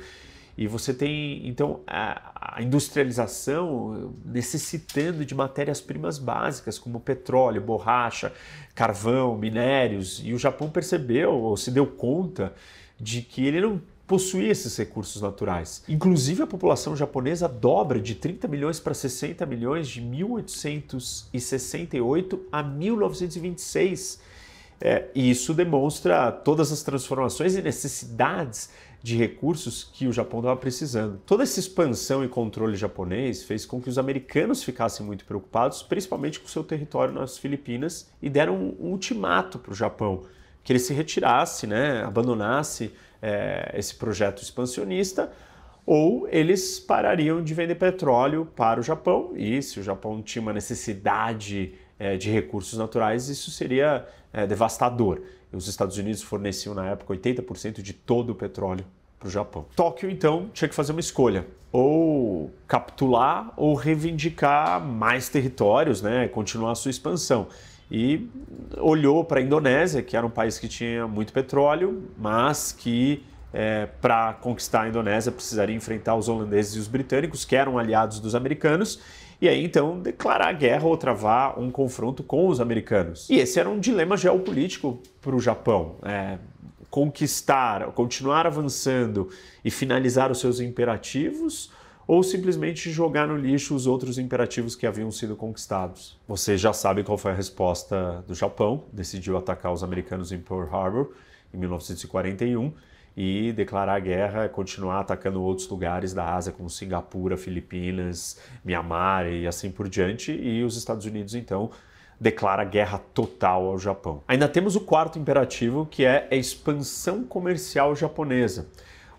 E você tem, então, a industrialização necessitando de matérias-primas básicas, como petróleo, borracha, carvão, minérios. E o Japão percebeu, ou se deu conta, de que ele não possuía esses recursos naturais. Inclusive, a população japonesa dobra de 30 milhões para 60 milhões de 1868 a 1926. É, e isso demonstra todas as transformações e necessidades de recursos que o Japão estava precisando. Toda essa expansão e controle japonês fez com que os americanos ficassem muito preocupados, principalmente com seu território nas Filipinas, e deram um ultimato para o Japão, que ele se retirasse, né, abandonasse é, esse projeto expansionista, ou eles parariam de vender petróleo para o Japão, e se o Japão tinha uma necessidade é, de recursos naturais, isso seria é, devastador. Os Estados Unidos forneciam na época 80% de todo o petróleo para o Japão. Tóquio, então, tinha que fazer uma escolha: ou capitular ou reivindicar mais territórios, né, continuar a sua expansão. E olhou para a Indonésia, que era um país que tinha muito petróleo, mas que é, para conquistar a Indonésia precisaria enfrentar os holandeses e os britânicos, que eram aliados dos americanos, e aí então declarar guerra ou travar um confronto com os americanos. E esse era um dilema geopolítico para o Japão. É, conquistar, continuar avançando e finalizar os seus imperativos, ou simplesmente jogar no lixo os outros imperativos que haviam sido conquistados. Você já sabe qual foi a resposta do Japão, decidiu atacar os americanos em Pearl Harbor em 1941 e declarar guerra continuar atacando outros lugares da Ásia, como Singapura, Filipinas, Mianmar e assim por diante. E os Estados Unidos, então, declara guerra total ao Japão. Ainda temos o quarto imperativo, que é a expansão comercial japonesa.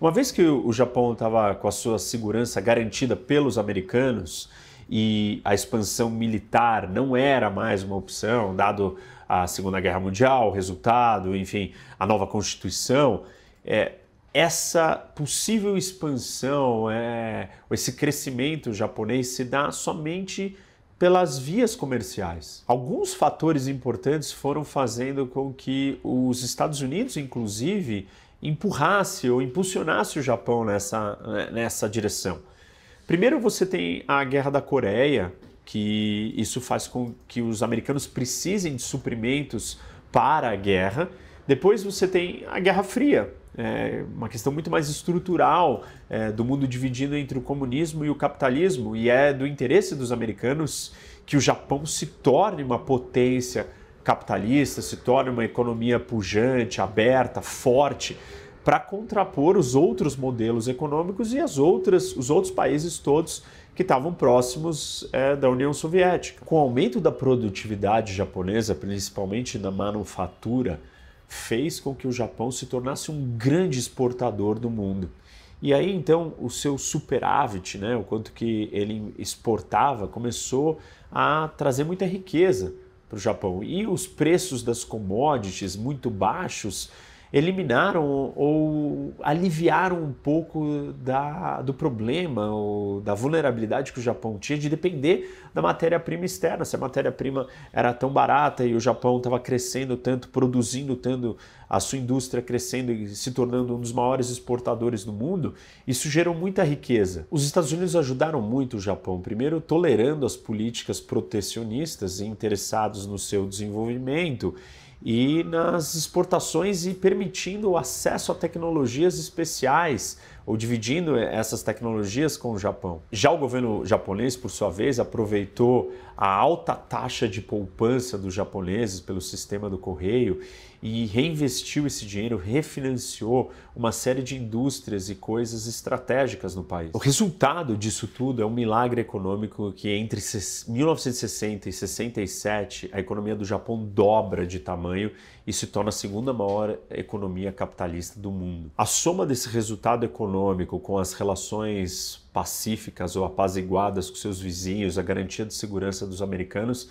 Uma vez que o Japão estava com a sua segurança garantida pelos americanos e a expansão militar não era mais uma opção, dado a Segunda Guerra Mundial, o resultado, enfim, a nova Constituição, é, essa possível expansão, é, esse crescimento japonês se dá somente pelas vias comerciais. Alguns fatores importantes foram fazendo com que os Estados Unidos, inclusive, empurrasse ou impulsionasse o Japão nessa, nessa direção. Primeiro você tem a Guerra da Coreia, que isso faz com que os americanos precisem de suprimentos para a guerra. Depois você tem a Guerra Fria, é uma questão muito mais estrutural é, do mundo dividido entre o comunismo e o capitalismo, e é do interesse dos americanos que o Japão se torne uma potência capitalista, se torne uma economia pujante, aberta, forte, para contrapor os outros modelos econômicos e as outras, os outros países todos que estavam próximos é, da União Soviética. Com o aumento da produtividade japonesa, principalmente na manufatura, fez com que o Japão se tornasse um grande exportador do mundo. E aí então o seu superávit, né, o quanto que ele exportava, começou a trazer muita riqueza para o Japão. E os preços das commodities muito baixos eliminaram ou aliviaram um pouco da, do problema ou da vulnerabilidade que o Japão tinha de depender da matéria-prima externa. Se a matéria-prima era tão barata e o Japão estava crescendo tanto, produzindo tanto, a sua indústria crescendo e se tornando um dos maiores exportadores do mundo, isso gerou muita riqueza. Os Estados Unidos ajudaram muito o Japão, primeiro tolerando as políticas protecionistas e interessados no seu desenvolvimento e nas exportações e permitindo o acesso a tecnologias especiais ou dividindo essas tecnologias com o Japão. Já o governo japonês, por sua vez, aproveitou a alta taxa de poupança dos japoneses pelo sistema do correio e reinvestiu esse dinheiro, refinanciou uma série de indústrias e coisas estratégicas no país. O resultado disso tudo é um milagre econômico que entre 1960 e 67 a economia do Japão dobra de tamanho e se torna a segunda maior economia capitalista do mundo. A soma desse resultado econômico com as relações pacíficas ou apaziguadas com seus vizinhos, a garantia de segurança dos americanos,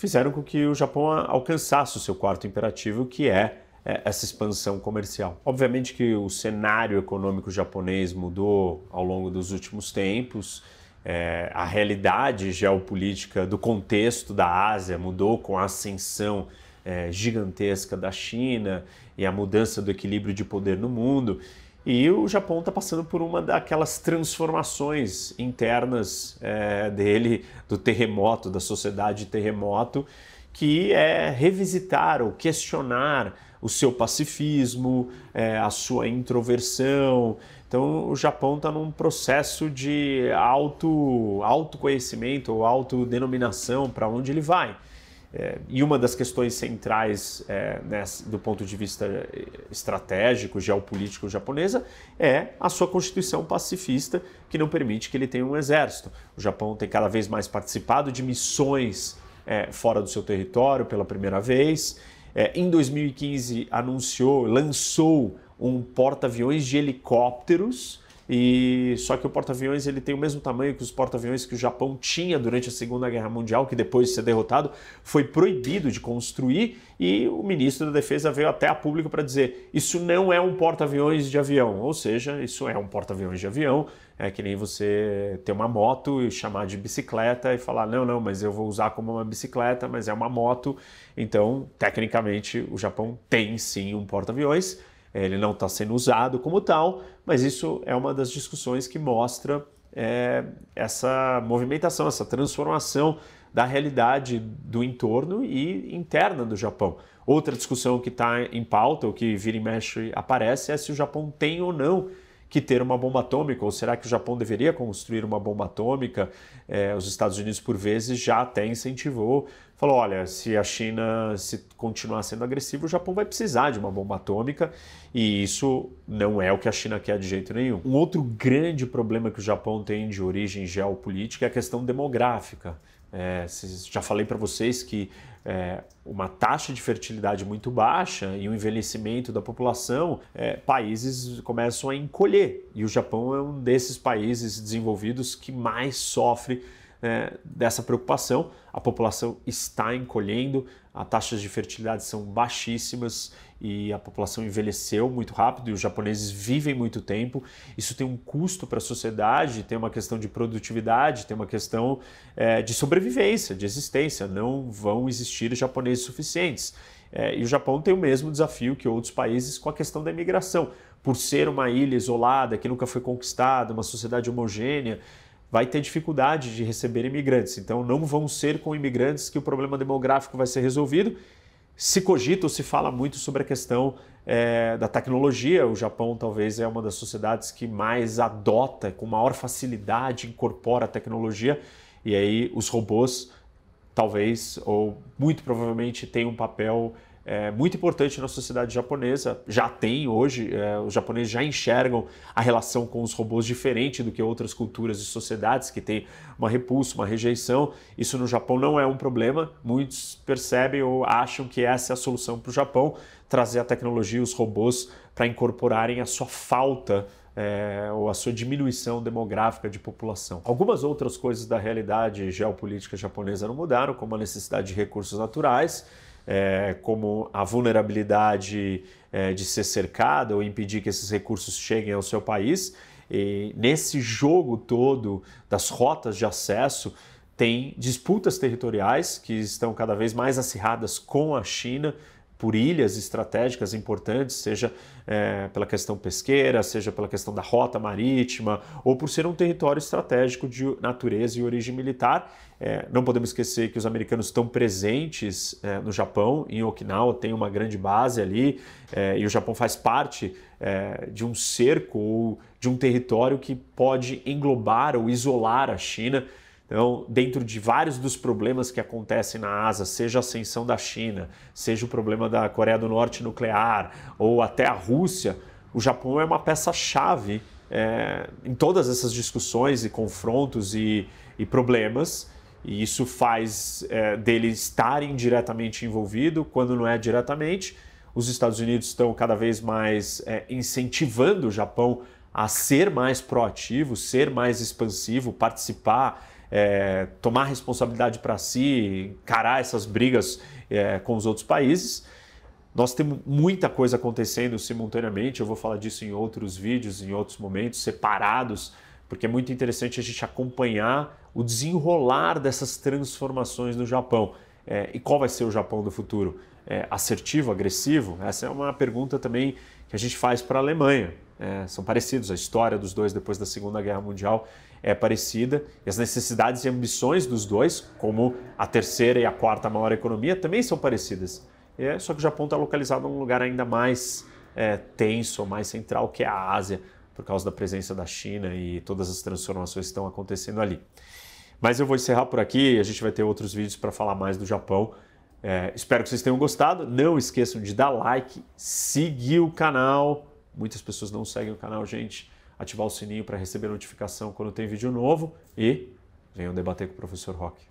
fizeram com que o Japão alcançasse o seu quarto imperativo, que é, é essa expansão comercial. Obviamente que o cenário econômico japonês mudou ao longo dos últimos tempos, é, a realidade geopolítica do contexto da Ásia mudou com a ascensão é, gigantesca da China e a mudança do equilíbrio de poder no mundo. E o Japão está passando por uma daquelas transformações internas é, dele, do terremoto, da sociedade terremoto, que é revisitar ou questionar o seu pacifismo, é, a sua introversão. Então, o Japão está num processo de auto, autoconhecimento ou autodenominação para onde ele vai. É, e uma das questões centrais é, nessa, do ponto de vista é, estratégico, geopolítico japonesa é a sua constituição pacifista, que não permite que ele tenha um exército. O Japão tem cada vez mais participado de missões é, fora do seu território pela primeira vez. É, em 2015, anunciou, lançou um porta-aviões de helicópteros e só que o porta-aviões ele tem o mesmo tamanho que os porta-aviões que o Japão tinha durante a Segunda Guerra Mundial, que depois de ser derrotado foi proibido de construir e o ministro da Defesa veio até a público para dizer: "Isso não é um porta-aviões de avião", ou seja, isso é um porta-aviões de avião, é que nem você ter uma moto e chamar de bicicleta e falar: "Não, não, mas eu vou usar como uma bicicleta, mas é uma moto". Então, tecnicamente, o Japão tem sim um porta-aviões ele não está sendo usado como tal, mas isso é uma das discussões que mostra é, essa movimentação, essa transformação da realidade do entorno e interna do Japão. Outra discussão que está em pauta, o que vira e mexe aparece, é se o Japão tem ou não que ter uma bomba atômica, ou será que o Japão deveria construir uma bomba atômica? É, os Estados Unidos, por vezes, já até incentivou, falou: olha, se a China se continuar sendo agressiva, o Japão vai precisar de uma bomba atômica, e isso não é o que a China quer de jeito nenhum. Um outro grande problema que o Japão tem de origem geopolítica é a questão demográfica. É, já falei para vocês que é, uma taxa de fertilidade muito baixa e o um envelhecimento da população, é, países começam a encolher. E o Japão é um desses países desenvolvidos que mais sofre é, dessa preocupação. A população está encolhendo, as taxas de fertilidade são baixíssimas e a população envelheceu muito rápido e os japoneses vivem muito tempo. Isso tem um custo para a sociedade, tem uma questão de produtividade, tem uma questão é, de sobrevivência, de existência. Não vão existir japoneses suficientes. É, e o Japão tem o mesmo desafio que outros países com a questão da imigração. Por ser uma ilha isolada, que nunca foi conquistada, uma sociedade homogênea, vai ter dificuldade de receber imigrantes. Então, não vão ser com imigrantes que o problema demográfico vai ser resolvido. Se cogita ou se fala muito sobre a questão é, da tecnologia. O Japão talvez é uma das sociedades que mais adota, com maior facilidade, incorpora a tecnologia. E aí os robôs talvez ou muito provavelmente têm um papel é, muito importante na sociedade japonesa. Já tem hoje, é, os japoneses já enxergam a relação com os robôs diferente do que outras culturas e sociedades que têm uma repulsa, uma rejeição. Isso no Japão não é um problema. Muitos percebem ou acham que essa é a solução para o Japão, trazer a tecnologia e os robôs para incorporarem a sua falta é, ou a sua diminuição demográfica de população. Algumas outras coisas da realidade geopolítica japonesa não mudaram, como a necessidade de recursos naturais é, como a vulnerabilidade é, de ser cercada ou impedir que esses recursos cheguem ao seu país. E nesse jogo todo das rotas de acesso, tem disputas territoriais que estão cada vez mais acirradas com a China por ilhas estratégicas importantes, seja é, pela questão pesqueira, seja pela questão da rota marítima, ou por ser um território estratégico de natureza e origem militar. É, não podemos esquecer que os americanos estão presentes é, no Japão, em Okinawa, tem uma grande base ali, é, e o Japão faz parte é, de um cerco ou de um território que pode englobar ou isolar a China. Então, dentro de vários dos problemas que acontecem na Ásia, seja a ascensão da China, seja o problema da Coreia do Norte nuclear, ou até a Rússia, o Japão é uma peça-chave é, em todas essas discussões e confrontos e, e problemas. E isso faz é, dele estar indiretamente envolvido, quando não é diretamente. Os Estados Unidos estão cada vez mais é, incentivando o Japão a ser mais proativo, ser mais expansivo, participar é, tomar responsabilidade para si, encarar essas brigas é, com os outros países. Nós temos muita coisa acontecendo simultaneamente, eu vou falar disso em outros vídeos, em outros momentos, separados, porque é muito interessante a gente acompanhar o desenrolar dessas transformações no Japão. É, e qual vai ser o Japão do futuro? É, assertivo, agressivo? Essa é uma pergunta também que a gente faz para a Alemanha. É, são parecidos, a história dos dois depois da Segunda Guerra Mundial é parecida e as necessidades e ambições dos dois, como a terceira e a quarta maior economia, também são parecidas. É, só que o Japão está localizado em um lugar ainda mais é, tenso, mais central, que é a Ásia, por causa da presença da China e todas as transformações que estão acontecendo ali. Mas eu vou encerrar por aqui, a gente vai ter outros vídeos para falar mais do Japão. É, espero que vocês tenham gostado. Não esqueçam de dar like, seguir o canal. Muitas pessoas não seguem o canal, gente ativar o sininho para receber notificação quando tem vídeo novo e venham debater com o professor Rock.